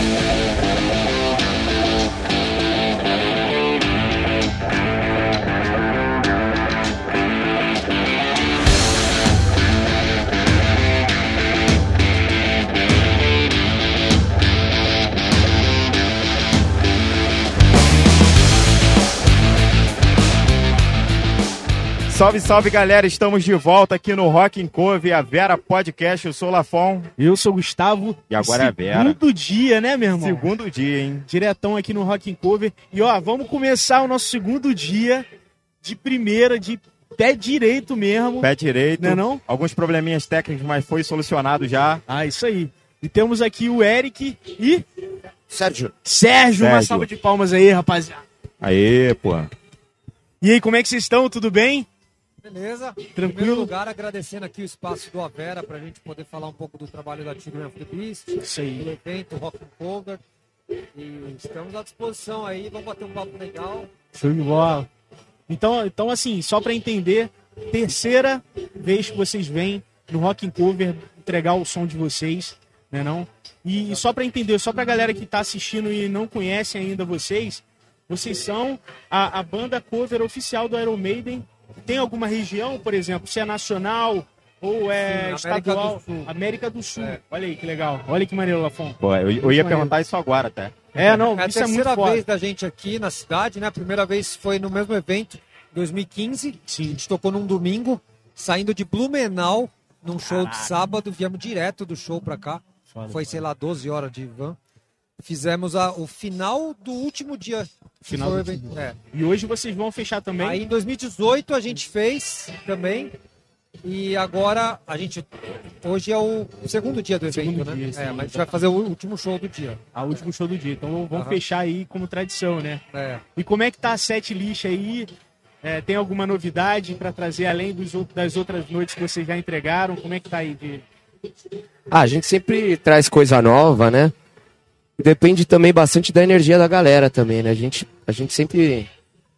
Yeah. Salve, salve galera, estamos de volta aqui no Rock and Cove, a Vera Podcast. Eu sou o Lafon. Eu sou o Gustavo. E agora é a Vera. Segundo dia, né, meu irmão? Segundo dia, hein? Diretão aqui no Rock and Cover. E ó, vamos começar o nosso segundo dia de primeira, de pé direito mesmo. Pé direito. Não é não? Alguns probleminhas técnicos, mas foi solucionado já. Ah, isso aí. E temos aqui o Eric e Sérgio. Sérgio. Uma Sérgio. salva de palmas aí, rapaziada. Aê, pô. E aí, como é que vocês estão? Tudo bem? Beleza? Em Tranquilo? primeiro lugar, agradecendo aqui o espaço do Avera para a gente poder falar um pouco do trabalho da Children of the Beast, Isso aí. do evento Rock and Cover. E estamos à disposição aí, vamos bater um papo legal. Show de bola. Então, então assim, só pra entender, terceira vez que vocês vêm no Rock and Cover entregar o som de vocês, né não? E, e só pra entender, só pra galera que tá assistindo e não conhece ainda vocês, vocês são a, a banda cover oficial do Iron Maiden. Tem alguma região, por exemplo, se é nacional ou é Sim, América estadual? do Sul. América do Sul. É. Olha aí que legal. Olha que maneiro, Lafon. Pô, eu, eu ia perguntar isso agora até. É, não, É a isso é muito terceira foda. vez da gente aqui na cidade, né? A primeira vez foi no mesmo evento, em 2015. Sim. A gente tocou num domingo, saindo de Blumenau, num show de sábado, viemos direto do show pra cá. Foda, Foi, sei lá, 12 horas de van. Fizemos a- o final do último dia. Final foi do É. E hoje vocês vão fechar também. Aí em 2018 a gente fez também. E agora a gente. Hoje é o segundo dia do evento, Segundo né? dia, sim. é, mas a gente vai fazer o último show do dia. a último show do dia. Então vamos Aham. fechar aí como tradição, né? É. E como é que tá a set list aí? É, tem alguma novidade pra trazer além dos, das outras noites que vocês já entregaram? Como é que tá aí? De... Ah, a gente sempre traz coisa nova, né? Depende também bastante da energia da galera também, né? A gente, a gente sempre.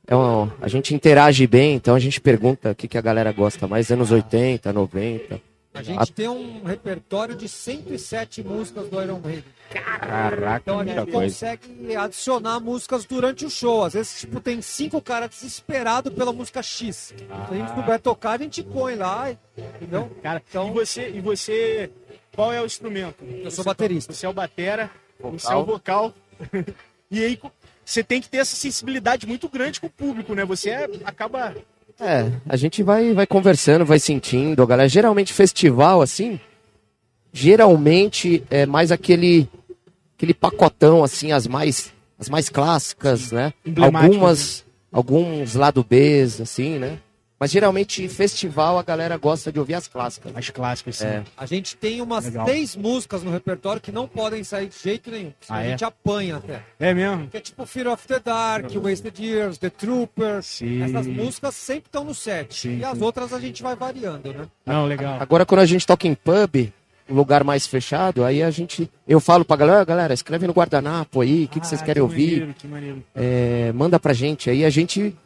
É uma, a gente interage bem, então a gente pergunta o que, que a galera gosta mais, anos 80, 90. A gente A- tem um repertório de 107 músicas do Iron Maiden. Caraca, Então a gente coisa. consegue adicionar músicas durante o show. Às vezes, tipo, tem cinco caras desesperados pela música X. Se a gente souber tocar, a gente põe lá, entendeu? Cara, Então- e você, e você, qual é o instrumento? Eu sou Você- baterista. Você é o batera, você é o vocal. e aí você tem que ter essa sensibilidade muito grande com o público, né? Você é- acaba É, a gente vai, vai conversando, vai sentindo. Galera, geralmente, festival, assim, geralmente é mais aquele, aquele pacotão, assim, as mais, as mais clássicas, né? Algumas, alguns lado Bs, assim, né? Mas geralmente, festival, a galera gosta de ouvir as clássicas. as clássicas, sim. É. A gente tem umas Legal. seis músicas no repertório que não podem sair de jeito nenhum. senão Ah, a é? gente apanha até. É mesmo? Que é tipo Fear of the Dark, Wasted Years, The Troopers. Sim. Essas músicas sempre estão no set. Sim, e as sim. outras a gente vai variando, né? Não, legal. Agora, quando a gente toca em pub, um lugar mais fechado, aí a gente. Eu falo pra galera, "Ó, galera, escreve no guardanapo aí, o que, que vocês Ah, querem ouvir. Maneiro, que maneiro. É, manda pra gente. Aí a gente.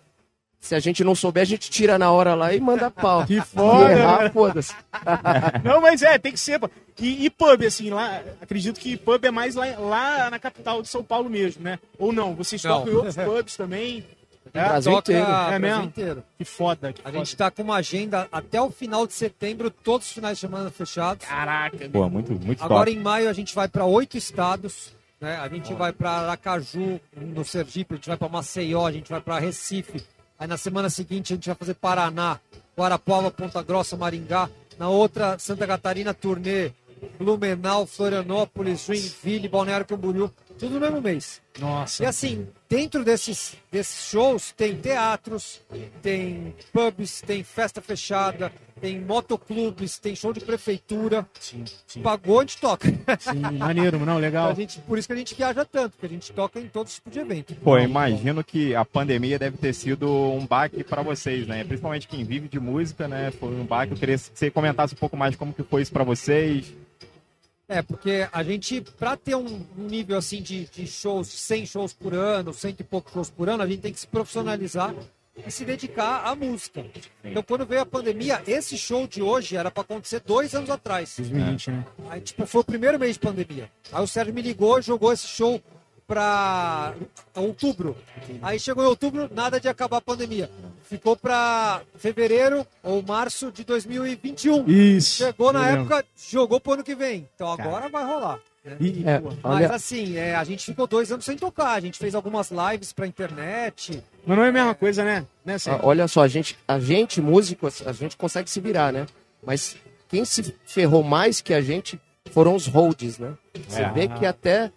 Se a gente não souber, a gente tira na hora lá e manda pau. Que foda, errar, foda-se. Não, mas é, tem que ser. pô. E, e pub, assim, lá, acredito que pub é mais lá, lá na capital de São Paulo mesmo, né? Ou não? Vocês tocam em outros pubs também? É, Brasil Toca inteiro. É Brasil mesmo? inteiro. que foda, que A foda. gente tá com uma agenda até o final de setembro, todos os finais de semana fechados. Caraca, Pô, muito, muito Agora top. em maio a gente vai para oito estados. Né? A gente vai para Aracaju, no Sergipe, a gente vai para Maceió, a gente vai para Recife. Aí na semana seguinte a gente vai fazer Paraná, Guarapuava, Ponta Grossa, Maringá. Na outra, Santa Catarina, turnê, Blumenau, Florianópolis, Joinville, Balneário Camboriú. Tudo no mesmo mês. Nossa. E assim, dentro desses, desses shows tem teatros, tem pubs, tem festa fechada, tem motoclubes, tem show de prefeitura. Sim, sim, Pagou, a gente toca. sim, maneiro, não, legal. gente, por isso que a gente viaja tanto, porque a gente toca em todo tipo de evento. Pô, imagino que a pandemia deve ter sido um baque pra vocês, né? Principalmente quem vive de música, né? Foi um baque. Eu queria que você comentasse um pouco mais como que foi isso pra vocês. É, porque a gente, pra ter um um nível assim de, de shows, 100 shows por ano, cento e poucos shows por ano, a gente tem que se profissionalizar e se dedicar à música. Então, quando veio a pandemia, esse show de hoje era para acontecer dois anos atrás. 2020, né? Aí, tipo, foi o primeiro mês de pandemia. Aí o Sérgio me ligou e jogou esse show pra outubro. Aí chegou em outubro, nada de acabar a pandemia. Ficou pra fevereiro ou março de 2021. Isso. Chegou na época, jogou pro ano que vem. Então agora vai rolar. né? E, É, pô, Mas olha, assim, é, a gente ficou dois anos sem tocar. A gente fez algumas lives pra internet. mas não é a mesma coisa, né? né olha só, a gente, a gente, músicos, a gente consegue se virar, né? Mas quem se ferrou mais que a gente foram os holds, né? Você É. vê que até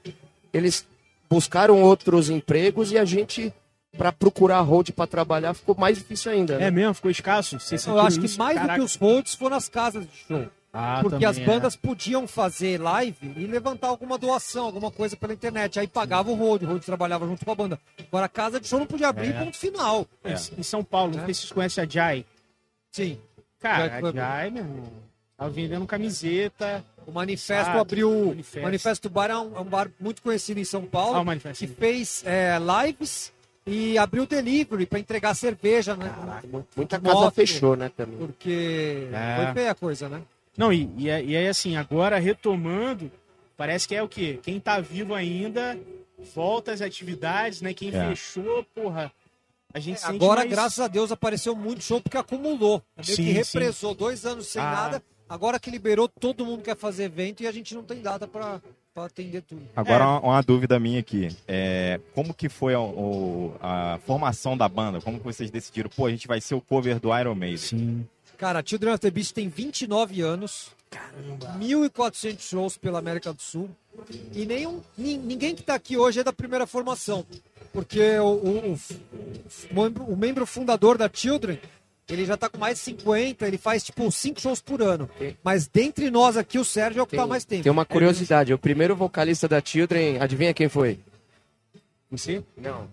eles buscaram outros empregos e a gente, pra procurar hold pra trabalhar, ficou mais difícil ainda. né? É mesmo? Ficou escasso? Você Eu acho que isso? mais do Caraca. que os holds foram as casas de show. Ah, Porque as é. bandas podiam fazer live e levantar alguma doação, alguma coisa pela internet. Aí pagava o hold, o hold trabalhava junto com a banda. Agora a casa de show não podia abrir, É. ponto final. É. Em São Paulo, não É. sei se vocês conhecem a Jai. Sim. Cara, Jai a. Jai, meu irmão, tava vendendo camiseta. O Manifesto Exato, abriu. O Manifesto. Manifesto Bar é um, é um bar muito conhecido em São Paulo. Ah, o Manifesto. que fez é, lives e abriu delivery para entregar cerveja, né? Muita Moto. casa fechou, né, também. Porque É. foi feia a coisa, né? Não, e, e, é- e aí assim, agora retomando, parece que é o quê? Quem tá vivo ainda volta às atividades, né? Quem É. fechou, porra, a gente sente Agora, mais... graças a Deus, apareceu muito show porque acumulou. Meio Sim, que represou dois anos sem Ah. nada. Agora que liberou, todo mundo quer fazer evento e a gente não tem data para atender tudo. Agora, É. uma, uma dúvida minha aqui. É, como que foi a, o- a formação da banda? Como que vocês decidiram? Pô, a gente vai ser o cover do Iron Maiden. Sim. Cara, Children of the Beast tem 29 anos. 1.400 shows pela América do Sul. E nenhum, nin- ninguém que tá aqui hoje é da primeira formação. Porque o, o- o- o membro fundador da Children, ele já tá com mais de 50, ele faz tipo 5 shows por ano. Mas dentre nós aqui, o Sérgio é o que Tem, tá mais tempo. tem uma curiosidade, o primeiro vocalista da Children, adivinha quem foi? Você? Não.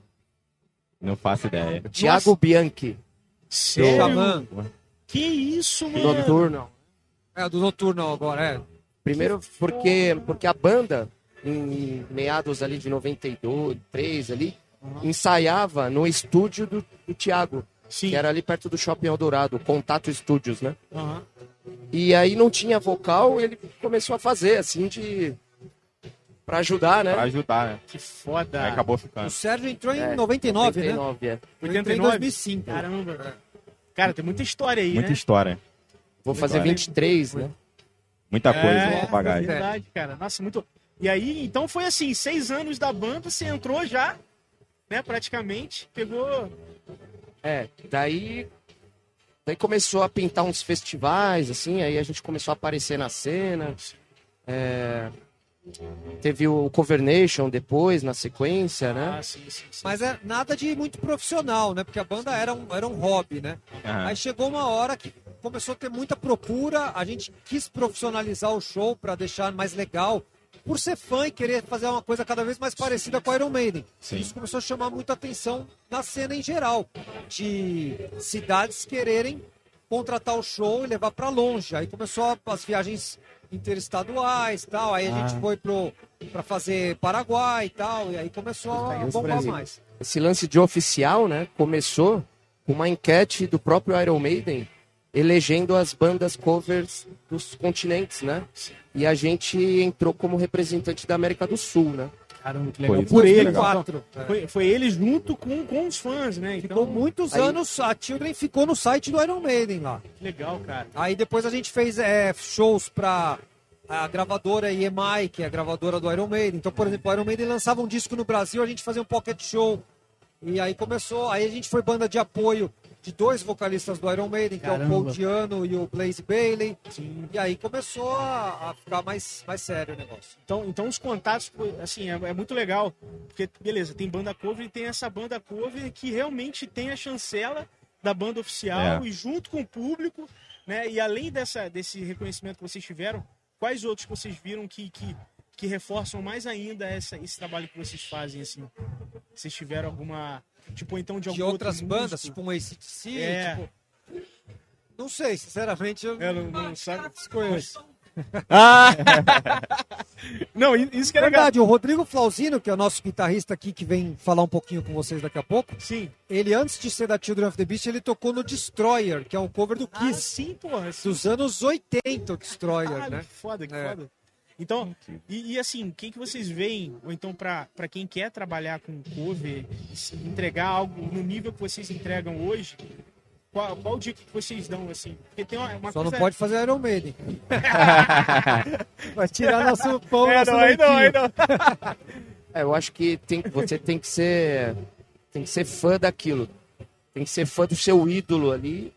Não faço ideia. Thiago Bianchi, Sério? Xamã. Que isso, mano? Noturno. É, do Noturno agora, é. Primeiro porque, porque a banda, em meados ali de 92, 3 ali, ensaiava no estúdio do, do Thiago, Sim. que era ali perto do Shopping Eldorado, Contato Studios, né? Aham. E aí não tinha vocal, ele começou a fazer, assim, de... Pra ajudar, né? Pra ajudar, né? Que foda. Aí acabou O ficando. Sérgio entrou em É, 99, né? 99, é. Eu entrei em 89? 2005. Caramba. Cara, tem muita história aí, Muita né? história. Vou fazer Agora. 23, né? Muita coisa, é, bagagem. verdade, cara. Nossa, muito. E aí, então foi assim, seis anos da banda, você entrou já, né, praticamente, pegou... É, daí... Daí começou a pintar uns festivais, assim, aí a gente começou a aparecer na cena. É, Teve o Cover Nation depois, na sequência, né? Ah, sim, sim, sim. Mas é nada de muito profissional, né? Porque a banda era um, era um hobby, né? Aham. Aí chegou uma hora que começou a ter muita procura, a gente quis profissionalizar o show para deixar mais legal, por ser fã e querer fazer uma coisa cada vez mais parecida com Iron Maiden. Sim. Isso começou a chamar muita atenção na cena em geral, de cidades quererem contratar o show e levar para longe. Aí começou a- as viagens interestaduais, tal. Aí a Ah. gente foi pro para fazer Paraguai e tal, e aí começou a bombar mais. Esse lance de oficial, né? Começou com uma enquete do próprio Iron Maiden elegendo as bandas covers dos continentes, né? E a gente entrou como representante da América do Sul, né? Caramba, que legal. Foi Por ele, legal. 2004. é. Foi, foi ele junto com, com os fãs, né? Então, Ficou muitos aí- anos, a Children ficou no site do Iron Maiden lá. que legal, cara. Aí depois a gente fez é, shows pra a gravadora EMI, que é a gravadora do Iron Maiden. Então, por exemplo, o Iron Maiden lançava um disco no Brasil, a gente fazia um pocket show. E aí começou, aí a gente foi banda de apoio de dois vocalistas do Iron Maiden, que é o Caramba. Paul Diano e o Blaze Bailey. Sim. E aí começou a, a ficar mais, mais sério o negócio. Então, então os contatos, assim, é, é muito legal. Porque, beleza, tem banda cover e tem essa banda cover que realmente tem a chancela da banda oficial É. e junto com o público, né? E além dessa, desse reconhecimento que vocês tiveram, quais outros que vocês viram que, que, que reforçam mais ainda essa, esse trabalho que vocês fazem, assim? Vocês tiveram alguma. Tipo, então, de, De outras outro bandas, músico? tipo um ACDC, É. tipo... Não sei, sinceramente, eu É, não, não sabe? desconheço. Ah! Não, isso que é legal. Verdade, o Rodrigo Flauzino, que é o nosso guitarrista aqui, que vem falar um pouquinho com vocês daqui a pouco, Sim. ele antes de ser da Children of the Beast, ele tocou no Destroyer, que é um cover do Ah, Kiss, sim, porra. sim. dos anos 80, o Destroyer, Caralho, né? que foda, que É. foda. Então, e, e assim, quem que vocês veem, ou então pra pra quem quer trabalhar com cover, entregar algo no nível que vocês entregam hoje, qual, qual dica que vocês dão, assim? Porque tem uma, uma Só não coisa... pode fazer Iron Maiden. Vai tirar nosso pão, É, nosso não, não, não. É, eu acho que tem, você tem que ser tem que ser fã daquilo. Tem que ser fã do seu ídolo ali.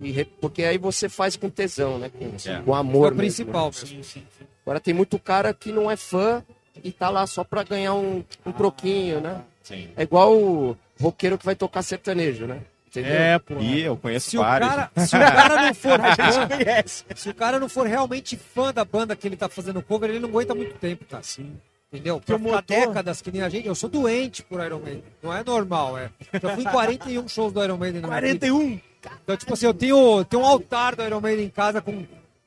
E re- porque aí você faz com tesão, né? Com, É. com É amor. o mesmo, né? principal. mesmo. Sim, sim, sim. Agora tem muito cara que não é fã e tá lá só pra ganhar um, um troquinho, né? Sim. É igual o roqueiro que vai tocar sertanejo, né? Entendeu? É, pô. E eu conheço Se o, vários. cara, se o cara não for fã, se o cara não for realmente fã da banda que ele tá fazendo cover, ele não aguenta muito tempo, tá? Sim. Entendeu? Porque Pra motor- décadas que nem a gente. Eu sou doente por Iron Maiden. Não é normal, é. Já fui em 41 shows do Iron Maiden na minha vida. 41. Então, tipo assim, eu tenho, tenho um altar do Iron Maiden em casa com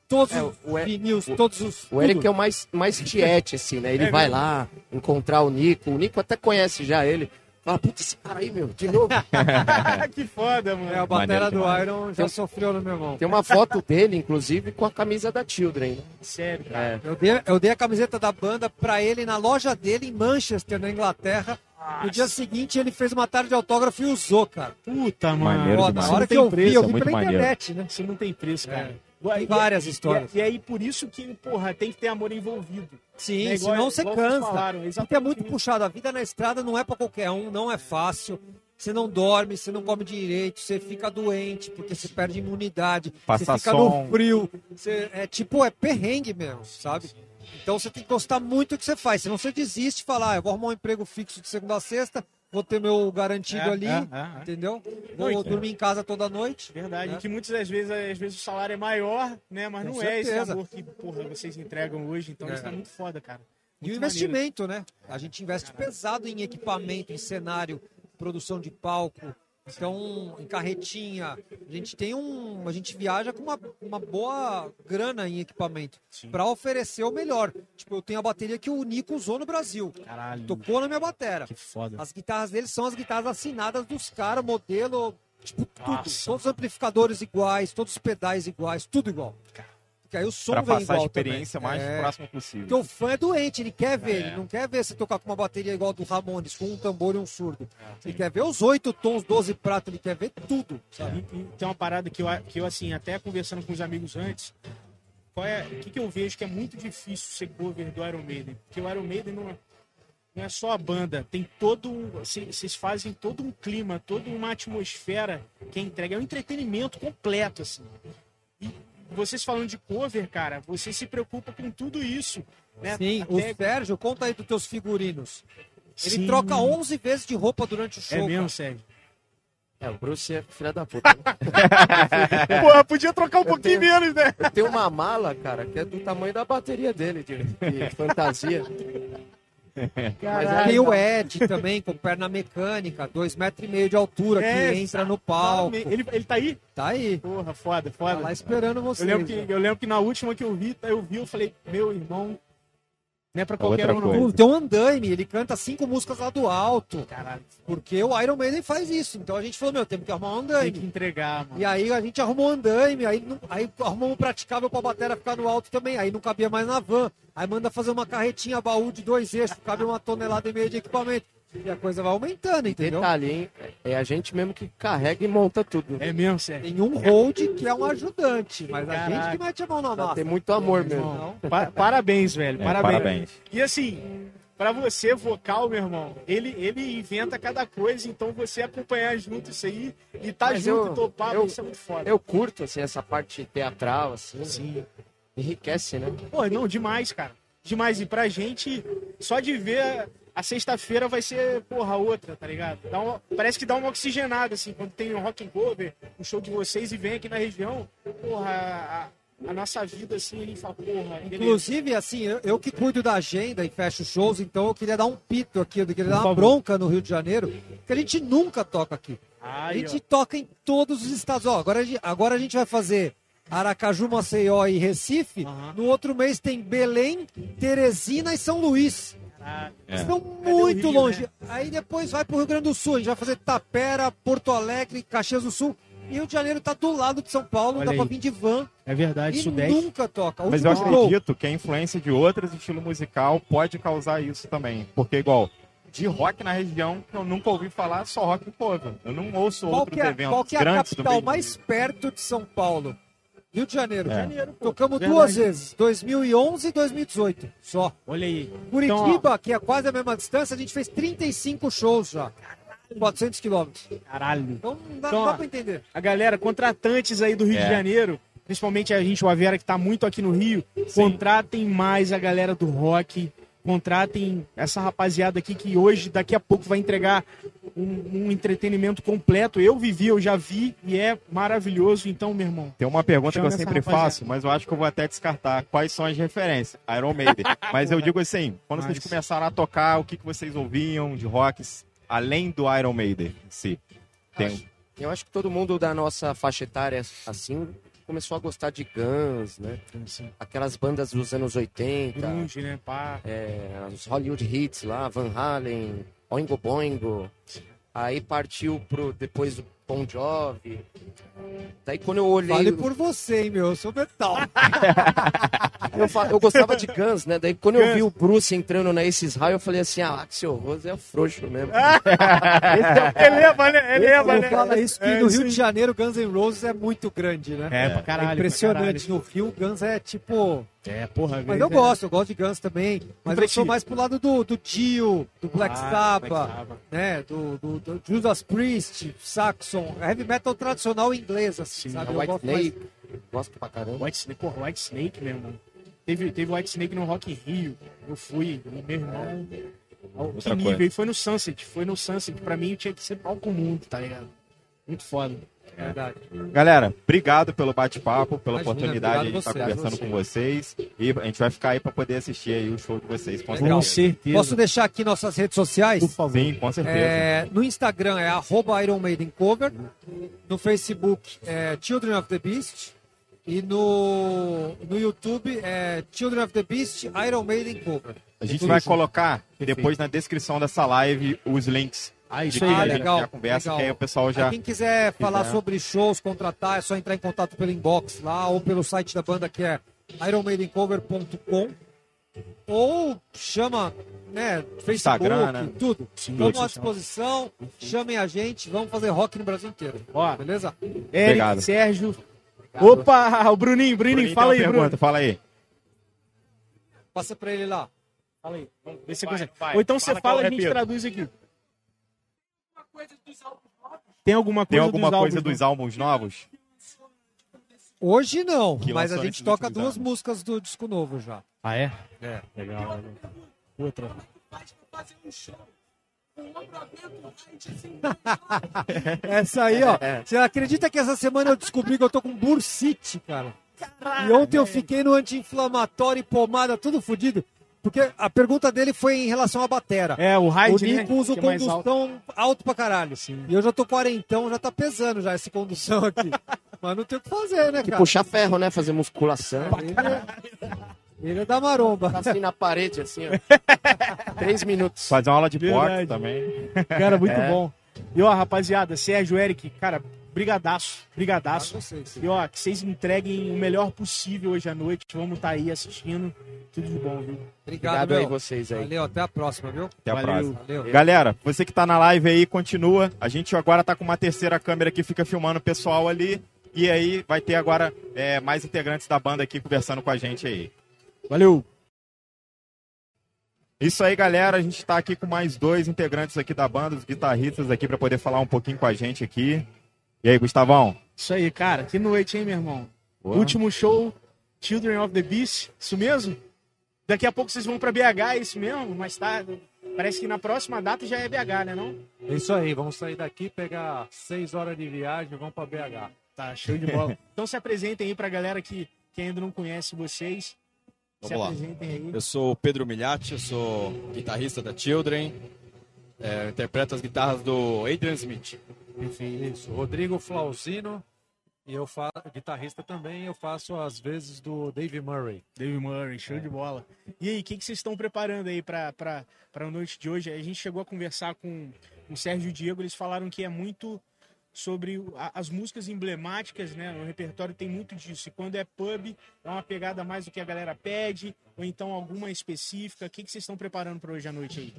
todos É, os o vinils, todos os. O Eric tudo. é o mais, mais tiete, assim, né? Ele É vai mesmo? lá encontrar o Nico. O Nico até conhece já ele. Fala, puta, esse cara aí, meu, de novo. que foda, mano. É, a batera do demais. Iron já sofreu no meu mão. Tem uma foto dele, inclusive, com a camisa da Children. Né? Sério, cara. É. Eu dei, eu dei a camiseta da banda pra ele na loja dele em Manchester, na Inglaterra. No dia seguinte ele fez uma tarde de autógrafo e usou, cara. Puta, mano. Maneiro na hora que eu tem vi, preço, eu é vi muito pela maneiro. internet, né? Isso não tem preço, cara. Tem E- várias e- histórias. E, aí, por isso que, porra, tem que ter amor envolvido. Sim, É igual- senão você cansa. falaram, Porque é muito puxado. A vida na estrada não é pra qualquer um, não é fácil. Você não dorme, você não come direito, você fica doente, porque você perde imunidade, Passa você fica som. no frio. Você, é tipo, é perrengue mesmo, sabe? Então você tem que gostar muito do que você faz. Senão você desiste e fala, ah, eu vou arrumar um emprego fixo de segunda a sexta, vou ter meu garantido É, ali, é, é, é. entendeu? Vou dormir em casa toda noite. Verdade. É. E que muitas das vezes, às vezes o salário é maior, né? Mas Com não é esse certeza. amor que, porra, vocês entregam hoje. Então isso tá muito foda, cara. E o Muito investimento, né? A gente investe pesado em equipamento, em cenário, produção de palco. Então, em carretinha, a gente tem um. A gente viaja com uma, uma boa grana em equipamento para oferecer o melhor. Tipo, eu tenho a bateria que o Nico usou no Brasil. Caralho. Tocou na minha batera. Que foda. As guitarras dele são as guitarras assinadas dos caras, modelo, tipo, tudo. Nossa. Todos os amplificadores iguais, todos os pedais iguais, tudo igual. Porque aí o som Pra vem passar a experiência também. mais É. próxima possível. Porque o fã é doente, ele quer ver, É. ele não quer ver você tocar com uma bateria igual a do Ramones, com um tambor e um surdo. ele quer ver os oito tons, 12 pratos, ele quer ver tudo, sabe? E, e tem uma parada que eu, que eu, assim, até conversando com os amigos antes, qual é, o que, que eu vejo que é muito difícil ser cover do Iron Maiden? Porque o Iron Maiden não, é- não é só a banda, tem todo um. Vocês fazem todo um clima, toda uma atmosfera que é entregue. É um entretenimento completo, assim. Vocês falando de cover, cara, você se preocupa com tudo isso. Né? Sim, Até- o Sérgio, conta aí dos teus figurinos. Ele Sim. troca 11 vezes de roupa durante o show. É mesmo, cara. Sérgio? É, o Bruce é filha da puta. né? Porra, podia trocar um pouquinho menos, né? Eu tenho uma mala, cara, que é do tamanho da bateria dele, de, de fantasia. Mas Tem o Ed também, com perna mecânica, dois metros e meio de altura, É, que entra no palco. Ele, ele tá aí? Tá aí, Porra, foda, tá foda. lá esperando Eu você. lembro, que, eu lembro que na última que eu vi, eu vi, eu falei, meu irmão, não é pra qualquer outra um, coisa. Tem um andaime, ele canta cinco músicas lá do alto. Caralho, Porque o Iron Maiden faz isso. Então a gente falou, meu, temos que arrumar um tem andaime. que entregar, mano. E aí a gente arrumou um andaime, aí, não- aí arrumamos um praticável pra batera ficar no alto também. Aí não cabia mais na van. Aí manda fazer uma carretinha baú de dois eixos, cabe uma tonelada e meia de equipamento. E a coisa vai aumentando, entendeu? Detalhe, hein? É a gente mesmo que carrega e monta tudo. É mesmo, Sérgio. Tem um hold que é um ajudante, mas a Caraca. gente que mete a mão na massa. tem muito amor mesmo. Irmão, pa- parabéns, velho. É, parabéns. parabéns. E assim, pra você, vocal, meu irmão, ele, ele inventa cada coisa, então você acompanhar junto isso aí e tá Mas junto eu- topar, eu- isso é muito foda. Eu curto, assim, essa parte teatral, assim. Sim. Enriquece, né? Pô, não, demais, cara. Demais. E pra gente, só de ver a sexta-feira vai ser, porra, outra, tá ligado? Dá uma- parece que dá uma oxigenada, assim, quando tem um rock and cover, um show de vocês e vem aqui na região, porra, a, a nossa vida, assim, gente fala, porra, beleza. Inclusive, assim, eu, eu que cuido da agenda e fecho shows, então eu queria dar um pito aqui, eu queria dar uma bronca no Rio de Janeiro, que a gente nunca toca aqui. A gente toca em todos os estados. Ó, agora, a gente- agora a gente vai fazer Aracaju, Maceió e Recife. Aham. No outro mês tem Belém, Teresina e São Luís. É. Estão o muito Rio, longe. né? Aí depois vai pro Rio Grande do Sul. A gente vai fazer Tapera, Porto Alegre, Caxias do Sul. E Rio de Janeiro tá do lado de São Paulo, Olha dá pra aí. vir de van. É verdade, E Sudeste. nunca toca. O Mas eu acredito que a influência de outros estilos musical pode causar isso também. Porque, igual, de rock na região, eu nunca ouvi falar só rock cover. Eu não ouço Qual outros é, eventos qual que é a capital mais perto de São Paulo? Rio de Janeiro. É. Janeiro. Tocamos Verdade. duas vezes, 2011 e 2018, só. Olha aí. Curitiba, Então, que é quase a mesma distância, a gente fez 35 shows já. 400 quilômetros. Caralho. Então não dá, Então, não dá pra entender. A galera, contratantes aí do Rio É. de Janeiro, principalmente a gente, o Avera, que tá muito aqui no Rio, contratem mais a galera do rock, contratem essa rapaziada aqui que hoje, daqui a pouco, vai entregar um, um entretenimento completo. Eu vivi, eu já vi e é maravilhoso. Então, meu irmão, Tem uma pergunta que eu sempre rapaziada. faço, mas eu acho que eu vou até descartar. Quais são as referências? Iron Maiden. Mas eu digo assim, quando vocês Mas- começaram a tocar, o que, que vocês ouviam de rocks, além do Iron Maiden em si? Tem... Eu acho que todo mundo da nossa faixa etária, assim, começou a gostar de Guns, né? assim, Aquelas bandas dos anos 80, grunge, né, pá. é, os Hollywood Hits lá, Van Halen, Oingo Boingo. Aí partiu pro, depois do Bon Jovi. Daí quando eu olhei... Vale por você, hein, meu? Eu sou metal. Eu, fa- eu gostava de Guns, né? Daí quando eu Guns. vi o Bruce entrando na Aces High, eu falei assim, ah, Axel Rose é frouxo mesmo. Ele leva, né? Ele leva, Eu né? falo isso que É, no Rio aí. de Janeiro, Guns N' Roses é muito grande, né? É, pra caralho. é impressionante. pra No Rio, Guns é tipo. É, porra. Mas eu é. gosto, eu gosto de Guns também. Mas eu sou mais pro lado do, do Dio, do Black Ah, Sabbath, né? Do, do, do Judas Priest, Saxon, heavy metal tradicional inglês, assim, Sim, sabe? Eu White gosto mais- Snake, gosto pra caramba. White Snake, porra, White Snake, meu irmão. Teve, teve White Snake no Rock Rio. Eu fui, meu irmão. Ao que nível? coisa. E foi no Sunset. Foi no Sunset. Pra mim tinha que ser palco mundo, tá ligado? Muito foda. Verdade. Galera, obrigado pelo bate-papo, pela Imagina, oportunidade de estar você, conversando você. com vocês. E a gente vai ficar aí para poder assistir aí o show de vocês. Com Legal. Certeza. Posso deixar aqui nossas redes sociais? Por favor. Sim, com certeza. É, no Instagram é arroba Iron Maiden Cover. No Facebook é Children of the Beast. E no, no YouTube é Children of the Beast Iron Maiden Cover. A gente vai colocar depois na descrição dessa live os links Ah, isso aí, a galera. gente legal, a conversa, legal. que aí o pessoal já. Aí quem quiser falar quiser. sobre shows, contratar, é só entrar em contato pelo inbox lá ou pelo site da banda que é ironmaidencover.com ou chama, né, Facebook, Instagram, né? tudo. Estamos à disposição, chamem a gente, vamos fazer rock no Brasil inteiro. Ó, Beleza? Eric, Obrigado. Sérgio. Opa, o Bruninho, Bruninho, Bruninho, fala aí, uma Bruno. pergunta, fala aí. Passa pra ele lá. Fala aí. Vamos ver se Vai, consegue. vai. Ou então Fala você fala e a gente repito. traduz aqui. Tem alguma Tem coisa alguma dos coisa álbuns, dos álbuns novos? Hoje não, Que mas a gente toca duas anos. músicas do disco novo já. Ah, é? É. Legal. Outra. Essa aí, ó. Você acredita que essa semana eu descobri que eu tô com bursite, cara? E ontem eu fiquei no anti-inflamatório e pomada, tudo fodido. Porque a pergunta dele foi em relação à batera. É, o o Hyde, né? Nico usa o que é mais alto. condução alto. pra caralho. E eu já tô quarentão, já tá pesando já esse condução aqui. Mas não tem o que fazer, né, Que cara? puxar ferro, né? Fazer musculação. Ele é, ele é da maromba. Tá assim na parede, assim, ó. Três minutos. Fazer uma aula de boxe também. Cara, muito É. bom. E ó, rapaziada, Sérgio, Eric, cara, brigadaço, brigadaço. Vocês. E ó, que vocês entreguem o melhor possível hoje à noite. Vamos estar aí assistindo. Tudo de bom, viu? Obrigado, Obrigado aí vocês aí. Valeu, até a próxima, viu? Até a Valeu. próxima. Valeu. Galera, você que tá na live aí, continua. A gente agora tá com uma terceira câmera que fica filmando o pessoal ali. E aí vai ter agora é, mais integrantes da banda aqui conversando com a gente aí. Valeu! Isso aí, galera. A gente tá aqui com mais dois integrantes aqui da banda, os guitarristas aqui, para poder falar um pouquinho com a gente aqui. E aí, Gustavão? Isso aí, cara. Que noite, hein, meu irmão? Boa. Último show, Children of the Beast. Isso mesmo? Daqui a pouco vocês vão pra BH, é isso mesmo? Mais tarde. Parece que na próxima data já é BH, né não? É isso aí, vamos sair daqui, pegar seis horas de viagem e vamos pra BH. Tá, show de bola. então se apresentem aí pra galera que, que ainda não conhece vocês. se Vamos lá. apresentem aí. Eu sou o Pedro Milhati, eu sou guitarrista da Children, é, eu interpreto as guitarras do Adrian Smith. Enfim, isso. Rodrigo Flauzino E eu faço guitarrista também, eu faço às vezes do Dave Murray. Dave Murray, show de bola. E aí, o que, que vocês estão preparando aí para a noite de hoje? A gente chegou a conversar com o Sérgio e o Diego, eles falaram que é muito sobre o- a- as músicas emblemáticas, né? No repertório tem muito disso. E quando é pub, é uma pegada mais do que a galera pede, ou então alguma específica. O que, que vocês estão preparando para hoje à noite aí?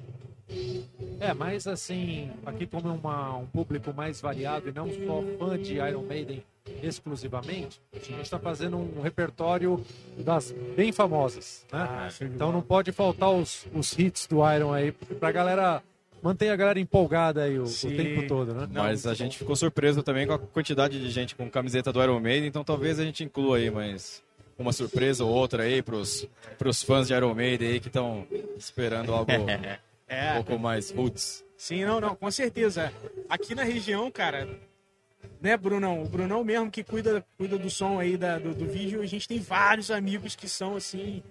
É, mas assim, aqui como é uma- um público mais variado e não só fã de Iron Maiden exclusivamente, a gente está fazendo um repertório das bem famosas, né? Ah, então não pode faltar os, os hits do Iron aí pra galera manter a galera empolgada aí o, o tempo todo, né? Mas a gente ficou surpreso também com a quantidade de gente com camiseta do Iron Maiden, então talvez a gente inclua aí mais uma surpresa ou outra aí pros, pros fãs de Iron Maiden aí que estão esperando algo um É, pouco mais roots. Sim, não, não, com certeza. Aqui na região, cara, né, Brunão? O Brunão mesmo que cuida, cuida do som aí da, do, do vídeo, a gente tem vários amigos que são assim,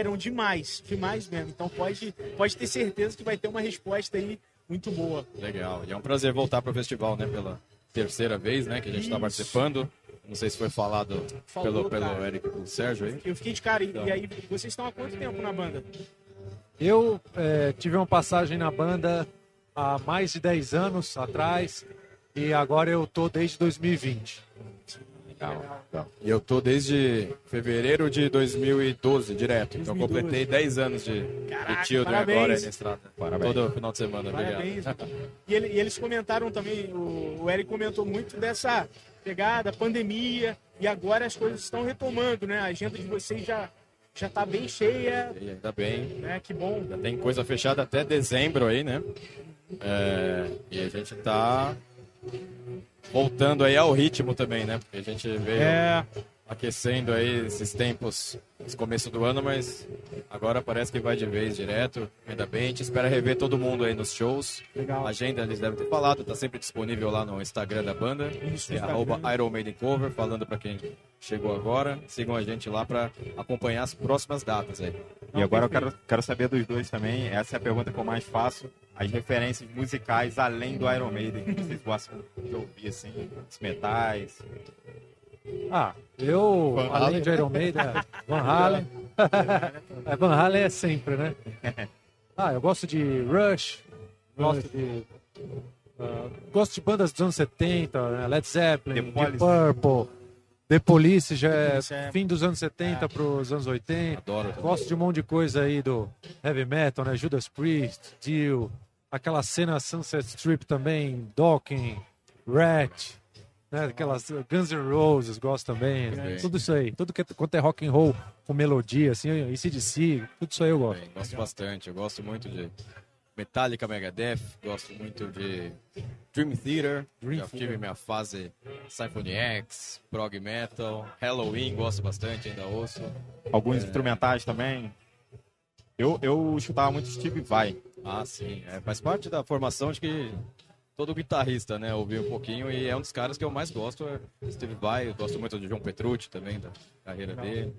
Iron demais, demais mesmo. Então pode, pode ter certeza que vai ter uma resposta aí muito boa. Legal. E é um prazer voltar pro festival, né? Pela terceira vez, né? Que a gente está participando. Não sei se foi falado Falou, pelo, pelo cara. Eric e pelo Sérgio aí. Eu fiquei de cara, e, Então. e aí vocês estão há quanto tempo na banda? Eu é, tive uma passagem na banda há mais de 10 anos atrás e agora eu tô desde 2020. E eu tô desde fevereiro de 2012, direto. Então 2012. completei 10 anos de, Caraca, de agora na estrada. Parabéns. Todo final de semana, Parabéns. obrigado. E, ele- e eles comentaram também, o, o Eric comentou muito dessa pegada, pandemia, e agora as coisas estão retomando, né? A agenda de vocês já, já tá bem cheia, E ainda bem. né? Que bom. Já tem coisa fechada até dezembro aí, né? É, e a gente tá voltando aí ao ritmo também, né? Porque a gente veio É, aquecendo aí esses tempos, esse começo do ano, mas agora parece que vai de vez direto. Ainda bem, a gente espera rever todo mundo aí nos shows. legal. A agenda eles devem ter falado, tá sempre disponível lá no Instagram da banda. Isso, É arroba Iron Maiden Cover, falando pra quem chegou agora. Sigam a gente lá pra acompanhar as próximas datas aí. E agora eu quero, quero saber dos dois também. Essa é a pergunta que eu mais faço. As referências musicais além do Iron Maiden. que Vocês gostam de ouvir, assim, os metais. Ah, eu, Van além Halen. de Iron Maiden, é, Van Halen. é, Van Halen é sempre, né? Ah, eu gosto de Rush, gosto de. ah, gosto de bandas dos anos 70, né? Led Zeppelin, The Deep. Purple, The Police já é é- fim dos anos 70 para os anos 80. Adoro. Gosto de um monte de coisa aí do heavy metal, né? Judas Priest, Dio, aquela cena Sunset Strip também, Dokken, Rat, né? Aquelas Guns N' Roses, gosto também. né? Tudo isso aí, tudo que quanto é rock and roll com melodia, assim, ACDC, tudo isso aí eu gosto. Bem, gosto bastante. Eu gosto muito de Metallica, Megadeth. Gosto muito de Dream Theater. Dream Já tive minha fase Symphony X, Prog Metal. Halloween, gosto bastante, ainda ouço. Alguns instrumentais também. Eu, eu escutava muito Steve Vai. Ah, sim. É, faz parte da formação de que todo guitarrista, né, ouviu um pouquinho e é um dos caras que eu mais gosto, é Steve Vai. Eu gosto muito de João Petrucci também, da carreira dele.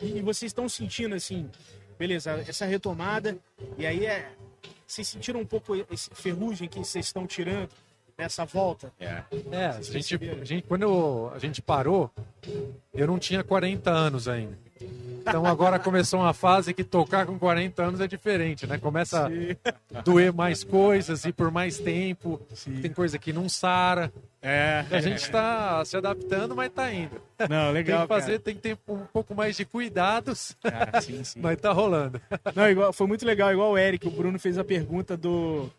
E, e vocês estão sentindo assim, beleza, essa retomada, e aí é. Vocês sentiram um pouco esse ferrugem que vocês estão tirando nessa volta? É. É, a gente, a gente- quando eu- a gente parou, eu não tinha 40 anos ainda. Então agora começou uma fase que tocar com 40 anos é diferente, né? Começa a doer mais coisas e por mais tempo. Tem coisa que não sara. É. A gente está se adaptando, mas tá indo. Não, Tem legal. que fazer, tem que ter um pouco mais de cuidados, Cara. Cara, sim, sim. mas tá rolando. Não, igual, foi muito legal, igual o Eric, o Bruno fez a pergunta do.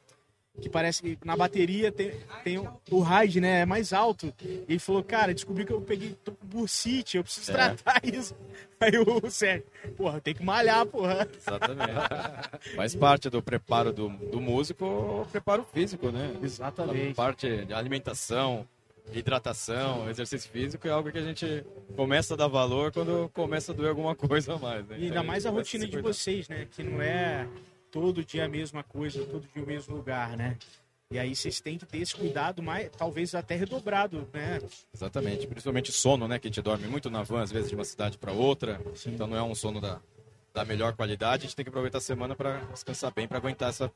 Que parece que na bateria tem, tem o, o RAID, né? É mais alto. E ele falou, cara, descobri que eu peguei tô com bursite, eu preciso É. tratar isso. Aí o Sérgio, porra, tem que malhar, porra. Exatamente. Faz parte do preparo do, do músico, o preparo físico, né? A parte de alimentação, hidratação, exercício físico é algo que a gente começa a dar valor quando começa a doer alguma coisa a mais. Né? E ainda Então, mais a rotina de vocês, né? Que não é todo dia a mesma coisa, todo dia o mesmo lugar, né? E aí vocês têm que ter esse cuidado, mais, talvez até redobrado, né? Exatamente, principalmente sono, né? Que a gente dorme muito na van, às vezes de uma cidade para outra. Sim. Então não é um sono da, da melhor qualidade. A gente tem que aproveitar a semana para descansar bem, para aguentar essa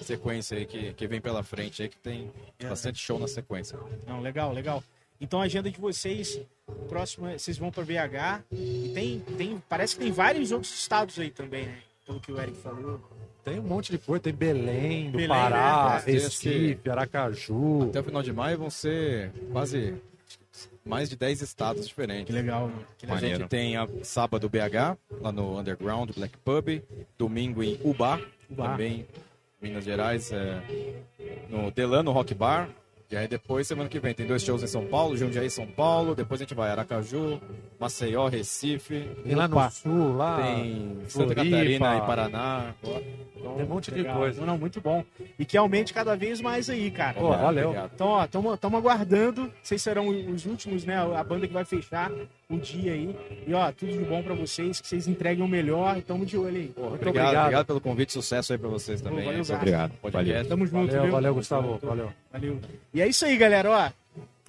sequência aí que, que vem pela frente aí, que tem É. bastante show na sequência. Não, legal, legal. Então a agenda de vocês, próximo, é- vocês vão para BH e tem, tem, parece que tem vários outros estados aí também, né? Pelo que o Eric falou. Tem um monte de coisa, tem Belém, do Belém, Pará, né? Recife, Aracaju. Até o final de maio vão ser quase mais de 10 estados diferentes. legal, mano. Que A gente tem a sábado BH, lá no Underground Black Pub. Domingo em Ubá, Ubá. também Minas Gerais, é, no Delano Rock Bar. E aí depois, semana que vem, tem dois shows em São Paulo, Jundiaí, São Paulo. Depois a gente vai Aracaju, Maceió, Recife. Tem lá no Opa. sul, lá. Tem Santa Floripa. Catarina e Paraná. Tem um monte de Legal. coisa. Não, não, muito bom. E que aumente cada vez mais aí, cara. Pô, valeu. Obrigado. Então, ó, estamos aguardando. Vocês serão os últimos, né? A banda que vai fechar o dia aí. E, ó, tudo de bom pra vocês, que vocês entreguem o melhor. E tamo de olho aí. Muito obrigado. obrigado, obrigado pelo convite, sucesso aí pra vocês também. valeu. Obrigado. podcast. Tamo junto, Valeu, viu? valeu, Gustavo. Valeu. Valeu. E é isso aí, galera. Ó,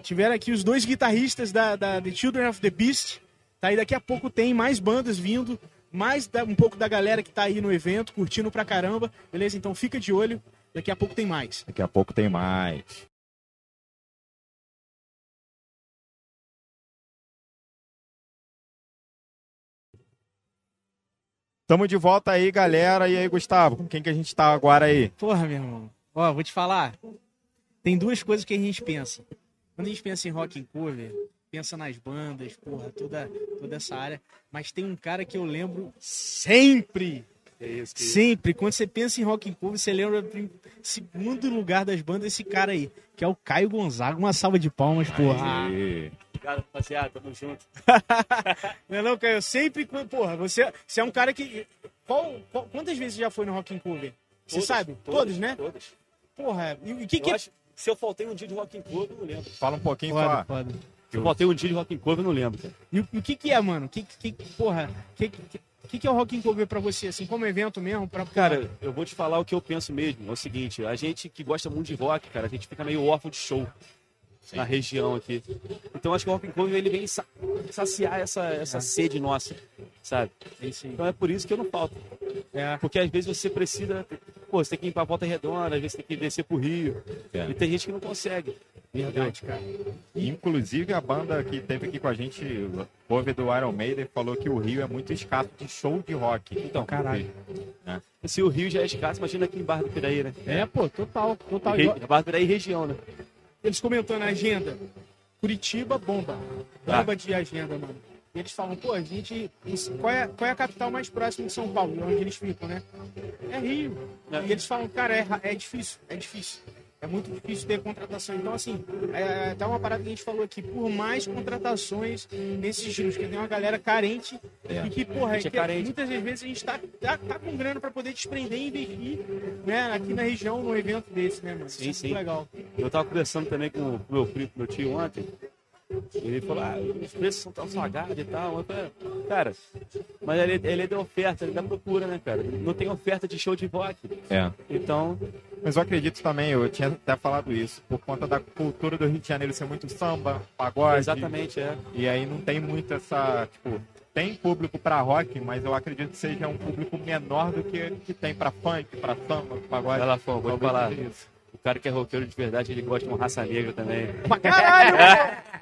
tiveram aqui os dois guitarristas da, da The Children of the Beast. Tá aí, daqui a pouco tem mais bandas vindo. Mais da- um pouco da galera que tá aí no evento, curtindo pra caramba. Beleza? Então fica de olho. Daqui a pouco tem mais. Daqui a pouco tem mais. Tamo de volta aí, galera. E aí, Gustavo, com quem que a gente tá agora aí? Porra, meu irmão. Ó, vou te falar. Tem duas coisas que a gente pensa. Quando a gente pensa em rock and cover, pensa nas bandas, porra, toda, toda essa área. Mas tem um cara que eu lembro sempre. Sempre. Quando você pensa em rock and cover, você lembra em segundo lugar das bandas esse cara aí, que é o Caio Gonzaga. Uma salva de palmas, porra. Aê. Obrigado, rapaziada. Tamo junto. Não é não, Caio? Sempre, porra, você, você é um cara que... Qual, qual- quantas vezes você já foi no rock and cover? Você Todas, sabe? Todos, né? Todas. Porra, e o que que... Eu acho, se eu faltei um dia de Rock and Cover, eu não lembro. Fala um pouquinho. Se eu faltei um dia de Rock and Cover, eu não lembro, cara. E o, e o que que é, mano? Que, que, porra, o que, que, que, que é o Rock and Cover pra você, assim, como evento mesmo? Pra, Cara, eu vou te falar o que eu penso mesmo. É o seguinte, a gente que gosta muito de rock, cara, a gente fica meio órfão de show na região aqui. Então acho que o Rock and Cover, ele vem sa- saciar essa, essa sede nossa, sabe? É aí. Então é por isso que eu não falto. É, Porque às vezes você precisa, pô, você tem que ir pra Volta Redonda, às vezes tem que descer pro Rio. É. E tem gente que não consegue. verdade, cara. Inclusive, a banda que teve aqui com a gente, o cover do Iron Maiden, falou que o Rio é muito escasso de show de rock. Então, Caralho. Se o Rio já é escasso, imagina aqui em Barra do Piraí, né? É, pô, total, total. Re- Barra do Piraí região, né? Eles comentando a agenda. Curitiba, bomba. Tá. Bomba de agenda, mano. E eles falam, pô, a gente. Qual é, qual é a capital mais próxima de São Paulo? Onde eles ficam, né? É Rio. É. E eles falam, cara, é, é difícil, é difícil. É muito difícil ter contratação. Então, assim, é até uma parada que a gente falou aqui, por mais contratações nesses dias, que tem uma galera carente e que, porra, é que muitas vezes a gente tá, tá, tá com grana pra poder desprender e investir, né, aqui na região, num evento desse, né, mano? Sim, Isso é sim. muito legal. Eu tava conversando também com o meu primo, meu tio ontem. Ele falou, ah, os preços são tão salgados e tal. Eu falei, cara, mas ele, ele é da oferta, ele é da procura, né, cara? Não tem oferta de show de rock. É. Então, Mas eu acredito também, eu tinha até falado isso, por conta da cultura do Rio de Janeiro ser muito samba, pagode. exatamente, é. E aí não tem muito essa, tipo, tem público pra rock, mas eu acredito que seja um público menor do que que tem pra funk, pra samba, pagode. Vai lá, Fão, vou te falar. O cara que é roqueiro de verdade, ele gosta de uma raça negra também. Caralho.